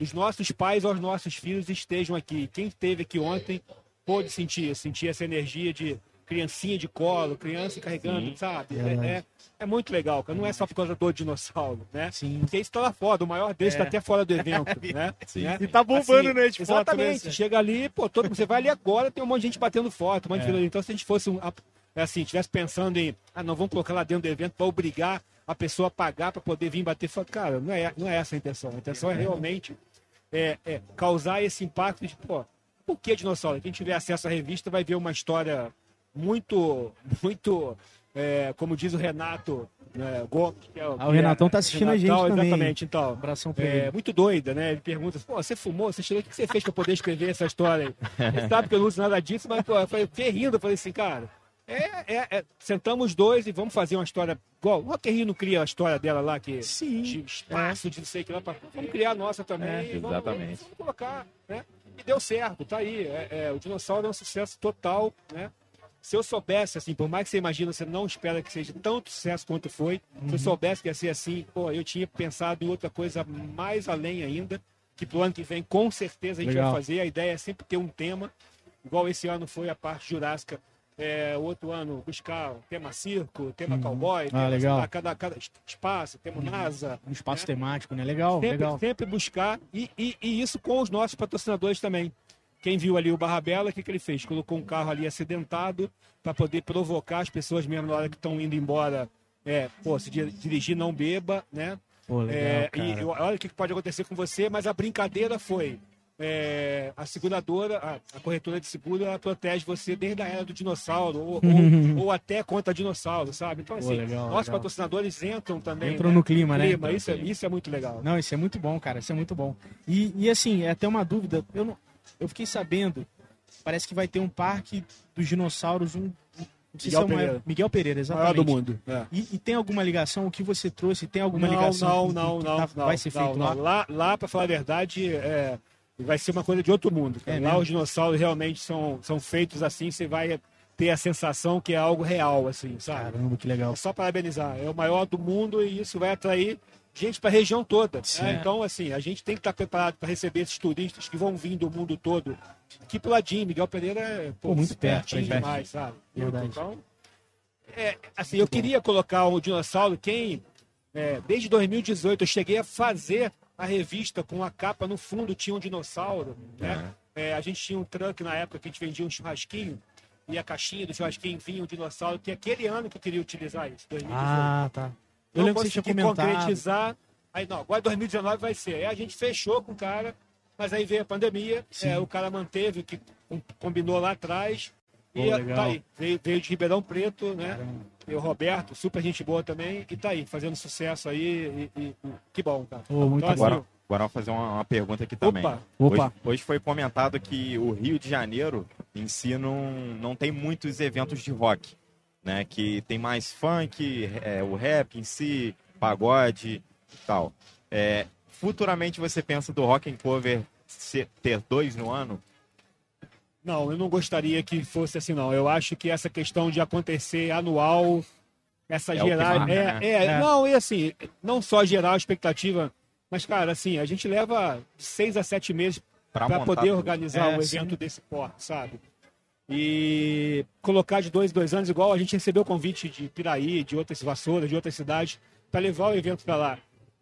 os nossos pais aos nossos filhos estejam aqui. Quem esteve aqui ontem pôde sentir, sentir essa energia de criancinha de colo, criança carregando, Sim. sabe? Verdade. É, é, é muito legal, cara. Não é só por causa do dinossauro, né? Sim. Porque isso tá lá fora, o maior deles É. tá até fora do evento, né? Sim. Né? E tá bombando, né, de foto, né, Exatamente. Chega ali, pô, todo, você vai ali agora, tem um monte de gente batendo foto, um monte de É. fila ali. Então, se a gente fosse um, é assim, tivesse pensando em, ah, não, vamos colocar lá dentro do evento para obrigar a pessoa a pagar para poder vir bater foto, cara, não é, não é essa a intenção. A intenção é realmente é, é causar esse impacto de, pô, por que dinossauro? Quem tiver acesso à revista vai ver uma história muito, muito, é, como diz o Renato né, Gomes, que é Ah, o Renatão tá assistindo a gente também. Exatamente, então. Abração pra É, ele. muito doida, né? Ele pergunta, pô, você fumou? Você chegou, o que você fez pra poder escrever essa história aí? Ele sabe que eu não uso nada disso, mas, pô, eu falei, fiquei rindo, eu falei assim, cara, é, é, é, sentamos dois e vamos fazer uma história igual. O Rock Rio não cria a história dela lá, que Sim. de espaço, de não sei o que lá, pra, vamos criar a nossa também. É, e vamos, exatamente. Vamos, colocar, né? E deu certo, tá aí. É, é, o Dinossauro é um sucesso total, né? Se eu soubesse, assim, por mais que você imagina, você não espera que seja tanto sucesso quanto foi, se eu soubesse que ia ser assim, pô, eu tinha pensado em outra coisa mais além ainda, que pro ano que vem, com certeza, a gente Legal. vai fazer. A ideia é sempre ter um tema, igual esse ano foi a parte jurássica. É, outro ano, buscar o tema circo, tema cowboy, tema, Ah, legal. lá, cada, cada espaço, tema NASA. Um espaço né? temático, né? Legal, sempre, legal. sempre buscar e, e, e isso com os nossos patrocinadores também. Quem viu ali o Barra Bela, o que, que ele fez? Colocou um carro ali acidentado para poder provocar as pessoas mesmo na hora que estão indo embora. É, pô, se di- dirigir não beba, né? Pô, legal, É, e olha o que pode acontecer com você, mas a brincadeira foi. é, a seguradora, a, a corretora de seguro, ela protege você desde a era do dinossauro, ou, ou, ou até contra dinossauro, sabe? Então, assim, legal, nossos legal. patrocinadores entram também. Entram né? no clima, né? Clima, isso, é, isso é muito legal. Não, isso é muito bom, cara. Isso é muito bom. E, e assim, é até uma dúvida. Eu, não, eu fiquei sabendo. Parece que vai ter um parque dos dinossauros. Um, se Miguel é o maior- Pereira. Miguel Pereira, Maior exatamente. do mundo. É. E, e tem alguma ligação? O que você trouxe? Tem alguma não, ligação? Não, que- não, que não, tá- não. Vai ser feito não. lá? Lá, lá para falar a verdade, é, vai ser uma coisa de outro mundo. É lá os dinossauros realmente são, são feitos assim, você vai ter a sensação que é algo real, assim, sabe? Caramba, que legal. É só parabenizar. É o maior do mundo e isso vai atrair gente para a região toda. Né? Então, assim, a gente tem que estar preparado para receber esses turistas que vão vir do mundo todo. Aqui pro ladinho, Miguel Pereira é Pô, muito perto, é perto. demais, sabe? Verdade. Então, é, assim, eu queria colocar um dinossauro. Quem, é, desde 2018, eu cheguei a fazer a revista com a capa no fundo tinha um dinossauro, né? É, a gente tinha um truck na época que a gente vendia um churrasquinho e a caixinha do churrasquinho vinha um dinossauro, que é aquele ano que eu queria utilizar isso, 2018 Ah, tá. Eu não lembro que você tinha consegui comentado. concretizar. Aí não, agora 2019 vai ser. Aí a gente fechou com o cara, mas aí veio a pandemia, é, o cara manteve o que com- combinou lá atrás. Pô, e legal. tá aí. Veio, veio de Ribeirão Preto, né? Caramba. E o Roberto, super gente boa também, e tá aí, fazendo sucesso aí. E, e- e- que bom, cara. Pô, muito Então, assim, Agora, agora eu vou fazer uma, uma pergunta aqui também. Opa, Opa. Hoje, hoje foi comentado que o Rio de Janeiro em si não, não tem muitos eventos de rock, né? Que tem mais funk, é, o rap em si, pagode e tal. É, futuramente você pensa do rock and cover ser- ter dois no ano? Não, eu não gostaria que fosse assim, não. Eu acho que essa questão de acontecer anual, essa É marca, é, né? é, É. não, e assim, não só gerar a expectativa, mas, cara, assim, a gente leva seis a sete meses Pra para poder tudo. organizar É, um sim. evento desse porte, sabe? E colocar de dois em dois anos, igual a gente recebeu convite de Piraí, de outras vassouras, de outras cidades, para levar o evento para lá.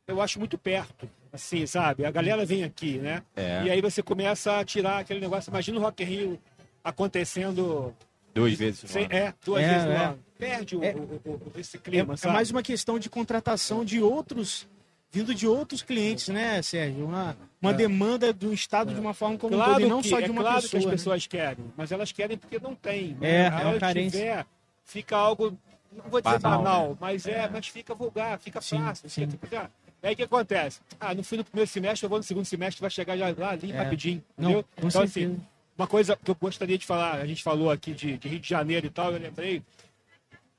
Eu acho muito perto. Assim, sabe? A galera vem aqui, né? É. E aí você começa a tirar aquele negócio. Imagina o Rock in Rio acontecendo Duas vezes no sem, é, duas É, vezes no é. ano. Perde o, É. o- o- o- esse É, clima, é sabe? mais uma questão de contratação de outros, vindo de outros clientes, né, Sérgio? Uma, uma demanda do Estado de uma forma como um todo, Claro e não que, só é de uma claro pessoa. que as né? pessoas querem, mas elas querem porque não tem. É, né? é A uma carência. tiver, fica algo, não vou dizer Banal, banal, né? mas é, mas fica vulgar, fica Sim, fácil. sim. fica- fica- Aí o que acontece? Ah, não fui no primeiro semestre, eu vou no segundo semestre, vai chegar já lá ali É. rapidinho, Não, entendeu? então, certeza. assim, uma coisa que eu gostaria de falar, a gente falou aqui de, de Rio de Janeiro e tal, eu lembrei,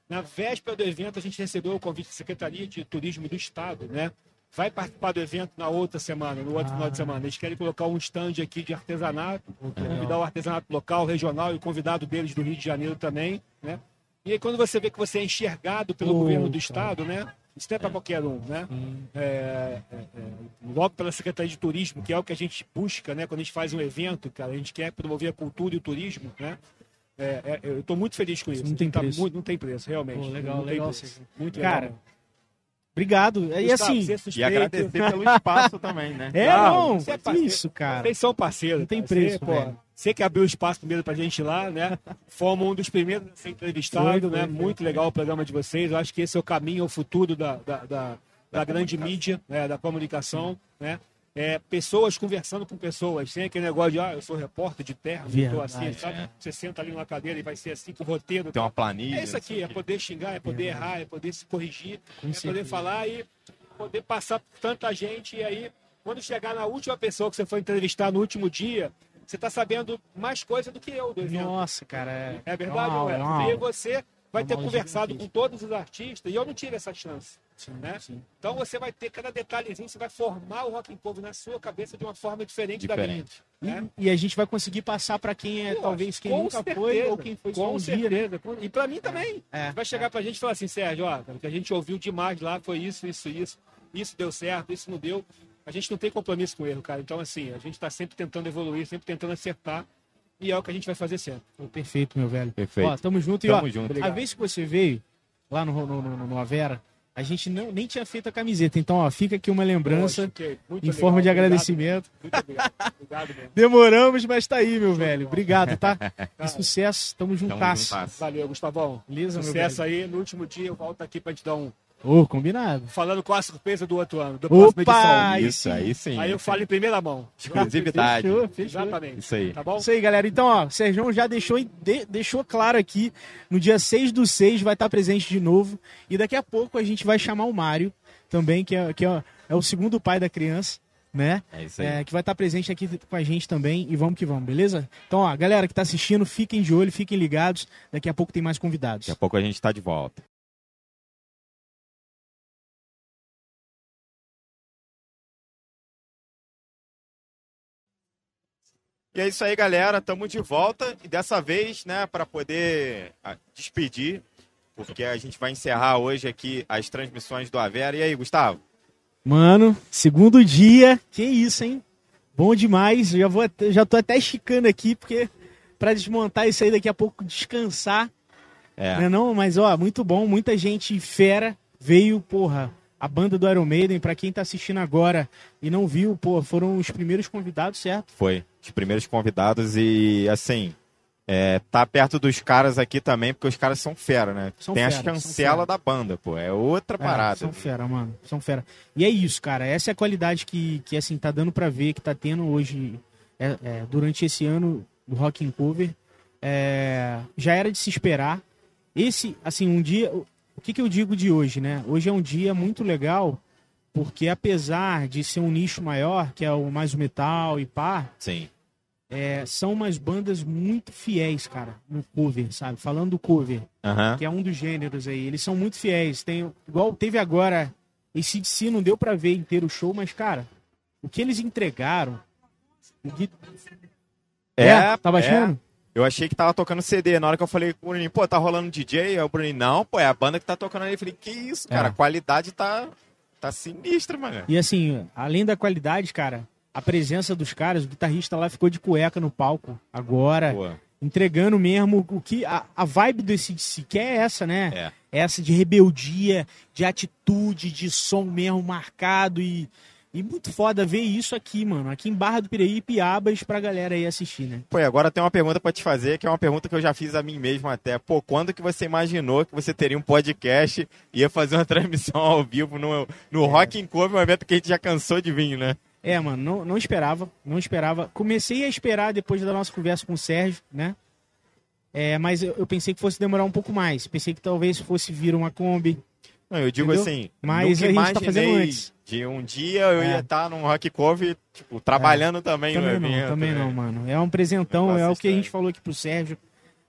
na véspera do evento a gente recebeu o convite da Secretaria de Turismo do Estado, né? Vai participar do evento na outra semana, no outro Ah. final de semana. Eles querem colocar um stand aqui de artesanato, convidar o artesanato local, regional e o convidado deles do Rio de Janeiro também, né? E aí quando você vê que você é enxergado pelo governo do cara. Estado, né? Isso não é para qualquer um, né? É, é, é, logo pela Secretaria de Turismo, que é o que a gente busca, né? Quando a gente faz um evento, cara, a gente quer promover a cultura e o turismo, né? É, é, eu estou muito feliz com isso. Não tem Tá preço. muito- não tem preço, realmente. Legal, não legal. Muito Cara, legal. Obrigado. E assim, é E agradecer pelo espaço também, né? é, não, você é parceiro. isso, cara. Vocês são parceiros. Não tem cara. preço, Você, pô, você que abriu espaço primeiro pra gente lá, né? Fomos um dos primeiros a ser entrevistado, foi, né? foi, Muito legal o programa de vocês. Eu acho que esse é o caminho, o futuro da, da, da, da grande mídia, né? da comunicação, né? É, pessoas conversando com pessoas, sem aquele negócio de, ah, eu sou repórter de terra, eu tô assim, Verdade, sabe? é. Você senta ali numa cadeira e vai ser assim com o roteiro. Tem uma planilha. É isso aqui, é poder xingar, é poder errar, é poder se corrigir, Com é poder certeza. falar e poder passar por tanta gente. E aí, quando chegar na última pessoa que você foi entrevistar no último dia, você está sabendo mais coisa do que eu do evento. Nossa, cara. É, É verdade, uma não é? aula, uma E você vai Uma ter conversado com todos os artistas e eu não tive essa chance. Sim, né? sim. Então você vai ter cada detalhezinho, você vai formar o rock and roll na sua cabeça de uma forma diferente, da minha. Diferente. Né? E a gente vai conseguir passar pra quem é, Pô, talvez, quem com nunca certeza, foi ou quem foi com um dia. né? certeza. Com- E pra mim também. É, vai chegar pra gente e falar assim, Sérgio, ó, o que a gente ouviu demais lá foi isso, isso, isso. Isso deu certo, isso não deu. A gente não tem compromisso com o erro, cara. Então, assim, a gente tá sempre tentando evoluir, sempre tentando acertar. E é o que a gente vai fazer sempre. Pô, Perfeito, meu velho. Perfeito. Ó, tamo junto. Tamo e, ó, junto. A vez que você veio lá no, no, no, no Avera, a gente não, nem tinha feito a camiseta. Então, ó, fica aqui uma lembrança Poxa, em legal, forma de obrigado. agradecimento. Muito obrigado. Obrigado mesmo. Demoramos, mas tá aí, meu velho. Obrigado, tá? E sucesso. Tamo juntasso. Valeu, Gustavão. Beleza, meu Sucesso velho? aí. No último dia eu volto aqui pra te dar um. Ô, combinado. Falando com a surpresa do outro ano, da próxima Opa! edição. Isso, aí sim. Aí eu falo em primeira mão. Exclusividade. Fechou, fechou. Exatamente. Isso aí. Tá bom? Isso aí, galera. Então, ó, o Sérgio já deixou, de- deixou claro aqui. No dia 6 do 6 vai estar presente de novo. E daqui a pouco a gente vai chamar o Mário também, que é, que é, é o segundo pai da criança, né? É isso aí. É, que vai estar presente aqui com a gente também. E vamos que vamos, beleza? Então, ó, galera que tá assistindo, fiquem de olho, fiquem ligados. Daqui a pouco tem mais convidados. Daqui a pouco a gente tá de volta. E é isso aí, galera. Estamos de volta e dessa vez, né, para poder ah, despedir, porque a gente vai encerrar hoje aqui as transmissões do Avera. E aí, Gustavo? Mano, segundo dia. Que isso, hein? Bom demais. Já, vou, já tô até esticando aqui, porque pra desmontar isso aí daqui a pouco, descansar. É. Não, é não, mas ó, muito bom, muita gente fera veio, porra. A banda do Iron Maiden, pra quem tá assistindo agora e não viu, pô, foram os primeiros convidados, certo? Foi os primeiros convidados e assim. É, tá perto dos caras aqui também, porque os caras são fera, né? São Tem fera, as chancelas da banda, pô. É outra É, parada. são fera, mano. São fera. E é isso, cara. Essa é a qualidade que, que assim, tá dando pra ver, que tá tendo hoje, é, é, durante esse ano do Rock in Cover. É, já era de se esperar. Esse, assim, um dia. O o que, que eu digo de hoje, né? Hoje é um dia muito legal, porque apesar de ser um nicho maior, que é o mais o metal e pá, Sim. É, são umas bandas muito fiéis, cara, no cover, sabe? Falando do cover que é um dos gêneros aí. Eles são muito fiéis. Tem, igual teve agora, esse DC não deu pra ver inteiro o show, mas, cara, o que eles entregaram. o Gui- É, tá baixando? Eu achei que tava tocando CD. Na hora que eu falei com o Bruninho, pô, tá rolando DJ? Aí o Bruninho, não, pô, é a banda que tá tocando ali. Eu falei, que isso, cara? É. A qualidade tá, tá sinistra, mano. E assim, além da qualidade, cara, a presença dos caras, o guitarrista lá ficou de cueca no palco agora, Pô, entregando mesmo o que. A, a vibe do ACDC, que é essa, né? é. essa de rebeldia, de atitude, de som mesmo marcado e E muito foda ver isso aqui, mano. Aqui em Barra do Piraí e Piabas pra galera aí assistir, né? Pô, e agora tem uma pergunta pra te fazer, que é uma pergunta que eu já fiz a mim mesmo até. Pô, quando que você imaginou que você teria um podcast e ia fazer uma transmissão ao vivo no, no É. Rock in Cover, um evento que a gente já cansou de vir, né? É, mano, não, não esperava, não esperava. Comecei a esperar depois da nossa conversa com o Sérgio, né? É, mas eu, eu pensei que fosse demorar um pouco mais. Pensei que talvez fosse vir uma Kombi. Não, eu digo Entendeu? assim, Mas nunca a gente tá fazendo antes. de um dia eu É. ia estar num Rock Cover, tipo, trabalhando também, Também no não, evento. também né? não, mano. É um presentão, é o que a gente falou aqui pro Sérgio.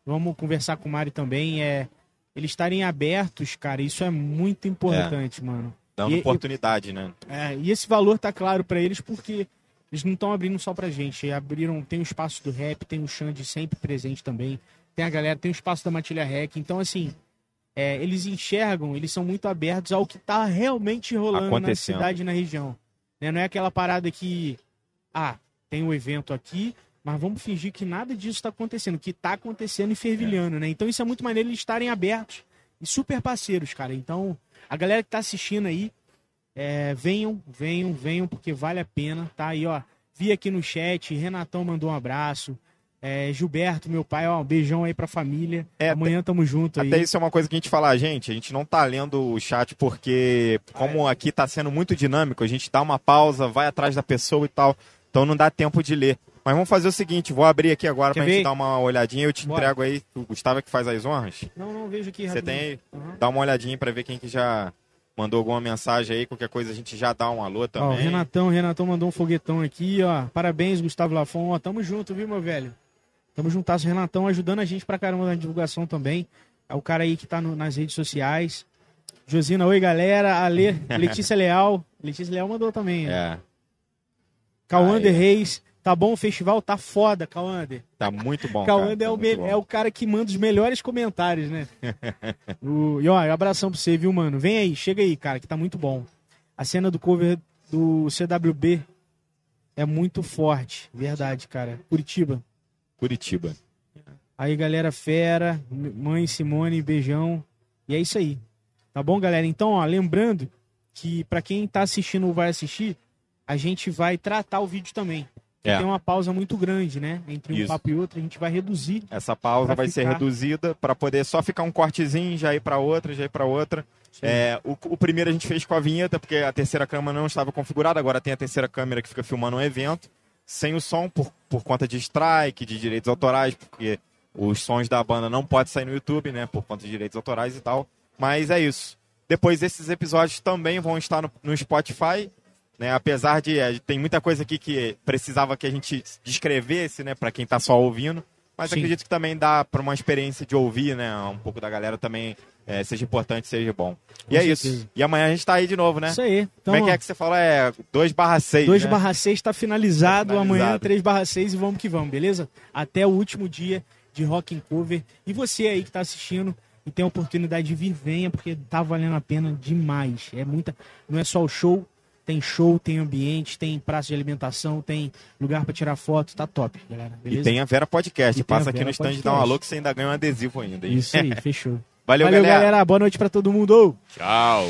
Vamos conversar com o Mário também. É eles estarem abertos, cara, isso é muito importante, mano. Dando E- oportunidade, né? É, e esse valor tá claro pra eles porque eles não estão abrindo só pra gente. Abriram, tem o espaço do rap, tem o Xande sempre presente também. Tem a galera, tem o espaço da Matilha Rec. Então, assim, é, eles enxergam, eles são muito abertos ao que tá realmente rolando na cidade e na região. Né? Não é aquela parada que, ah, tem um evento aqui, mas vamos fingir que nada disso tá acontecendo. O que tá acontecendo e fervilhando, né? Então isso é muito maneiro eles estarem abertos e super parceiros, cara. Então, a galera que tá assistindo aí, é, venham, venham, venham, porque vale a pena, tá? Aí, ó, vi aqui no chat, Renatão mandou um abraço. É, Gilberto, meu pai, ó, um beijão aí pra família. É, Amanhã tamo junto aí. Até isso é uma coisa que a gente fala, gente, a gente não tá lendo o chat porque, como aqui tá sendo muito dinâmico, a gente dá uma pausa, vai atrás da pessoa e tal, então não dá tempo de ler. Mas vamos fazer o seguinte, vou abrir aqui agora Quer pra gente ver? dar uma olhadinha, eu te Bora. entrego aí, o Gustavo é que faz as honras. Não, não, vejo aqui Você tem aí? Uhum. Dá uma olhadinha pra ver quem que já mandou alguma mensagem aí, qualquer coisa a gente já dá um alô Ó, o também. Renatão, Renatão mandou um foguetão aqui, ó. Parabéns, Gustavo Lafon. Ó, tamo junto, viu, meu velho? Tamo juntasso, Renatão, ajudando a gente pra caramba na divulgação também. É o cara aí que tá no- nas redes sociais. Josina, oi, galera. Ale, Letícia Leal. Letícia Leal mandou também. ó. É, Cauander Aí. Reis. Tá bom o festival? Tá foda, Cauander. tá muito bom, Cauander tá é, o me- bom. é o cara que manda os melhores comentários, né? O- e ó, abração pra você, viu, mano? Vem aí, chega aí, cara, que tá muito bom. A cena do cover do CWB é muito forte, verdade, cara. Curitiba. Curitiba. Aí, galera fera, mãe Simone, beijão. E é isso aí. Tá bom, galera? Então, ó, lembrando que pra quem tá assistindo ou vai assistir, a gente vai tratar o vídeo também. É. Tem uma pausa muito grande, né? Entre um Isso. papo e outro, a gente vai reduzir. Essa pausa vai ser ficar- reduzida para poder só ficar um cortezinho, já ir para outra, já ir para outra. É, o, o primeiro a gente fez com a vinheta, porque a terceira câmera não estava configurada, agora tem a terceira câmera que fica filmando um evento, sem o som, por, por conta de strike, de direitos autorais, porque os sons da banda não podem sair no YouTube, né, por conta de direitos autorais e tal. Mas é isso. Depois esses episódios também vão estar no, no Spotify, né, apesar de é, tem muita coisa aqui que precisava que a gente descrevesse, né, para quem tá só ouvindo. Mas Sim. acredito que também dá para uma experiência de ouvir, né? Um pouco da galera também é, seja importante, seja bom. E Com é certeza. isso. E amanhã a gente tá aí de novo, né? Isso aí. Então, Como é que é que você fala? É 2 barra 6, 2 né? barra 6 tá finalizado, Tá finalizado. amanhã 3 barra 6 e vamos que vamos, beleza? Até o último dia de Rock and Cover. E você aí que tá assistindo e tem a oportunidade de vir, venha, porque tá valendo a pena demais. É muita. Não é só o show, tem show, tem ambiente, tem praça de alimentação, tem lugar pra tirar foto, tá top, galera. E Beleza? tem a Vera Podcast. E Passa aqui no stand, dá um alô que você ainda ganha um adesivo ainda. hein? Isso aí, fechou. Valeu, Valeu, galera. galera. Boa noite pra todo mundo. Tchau.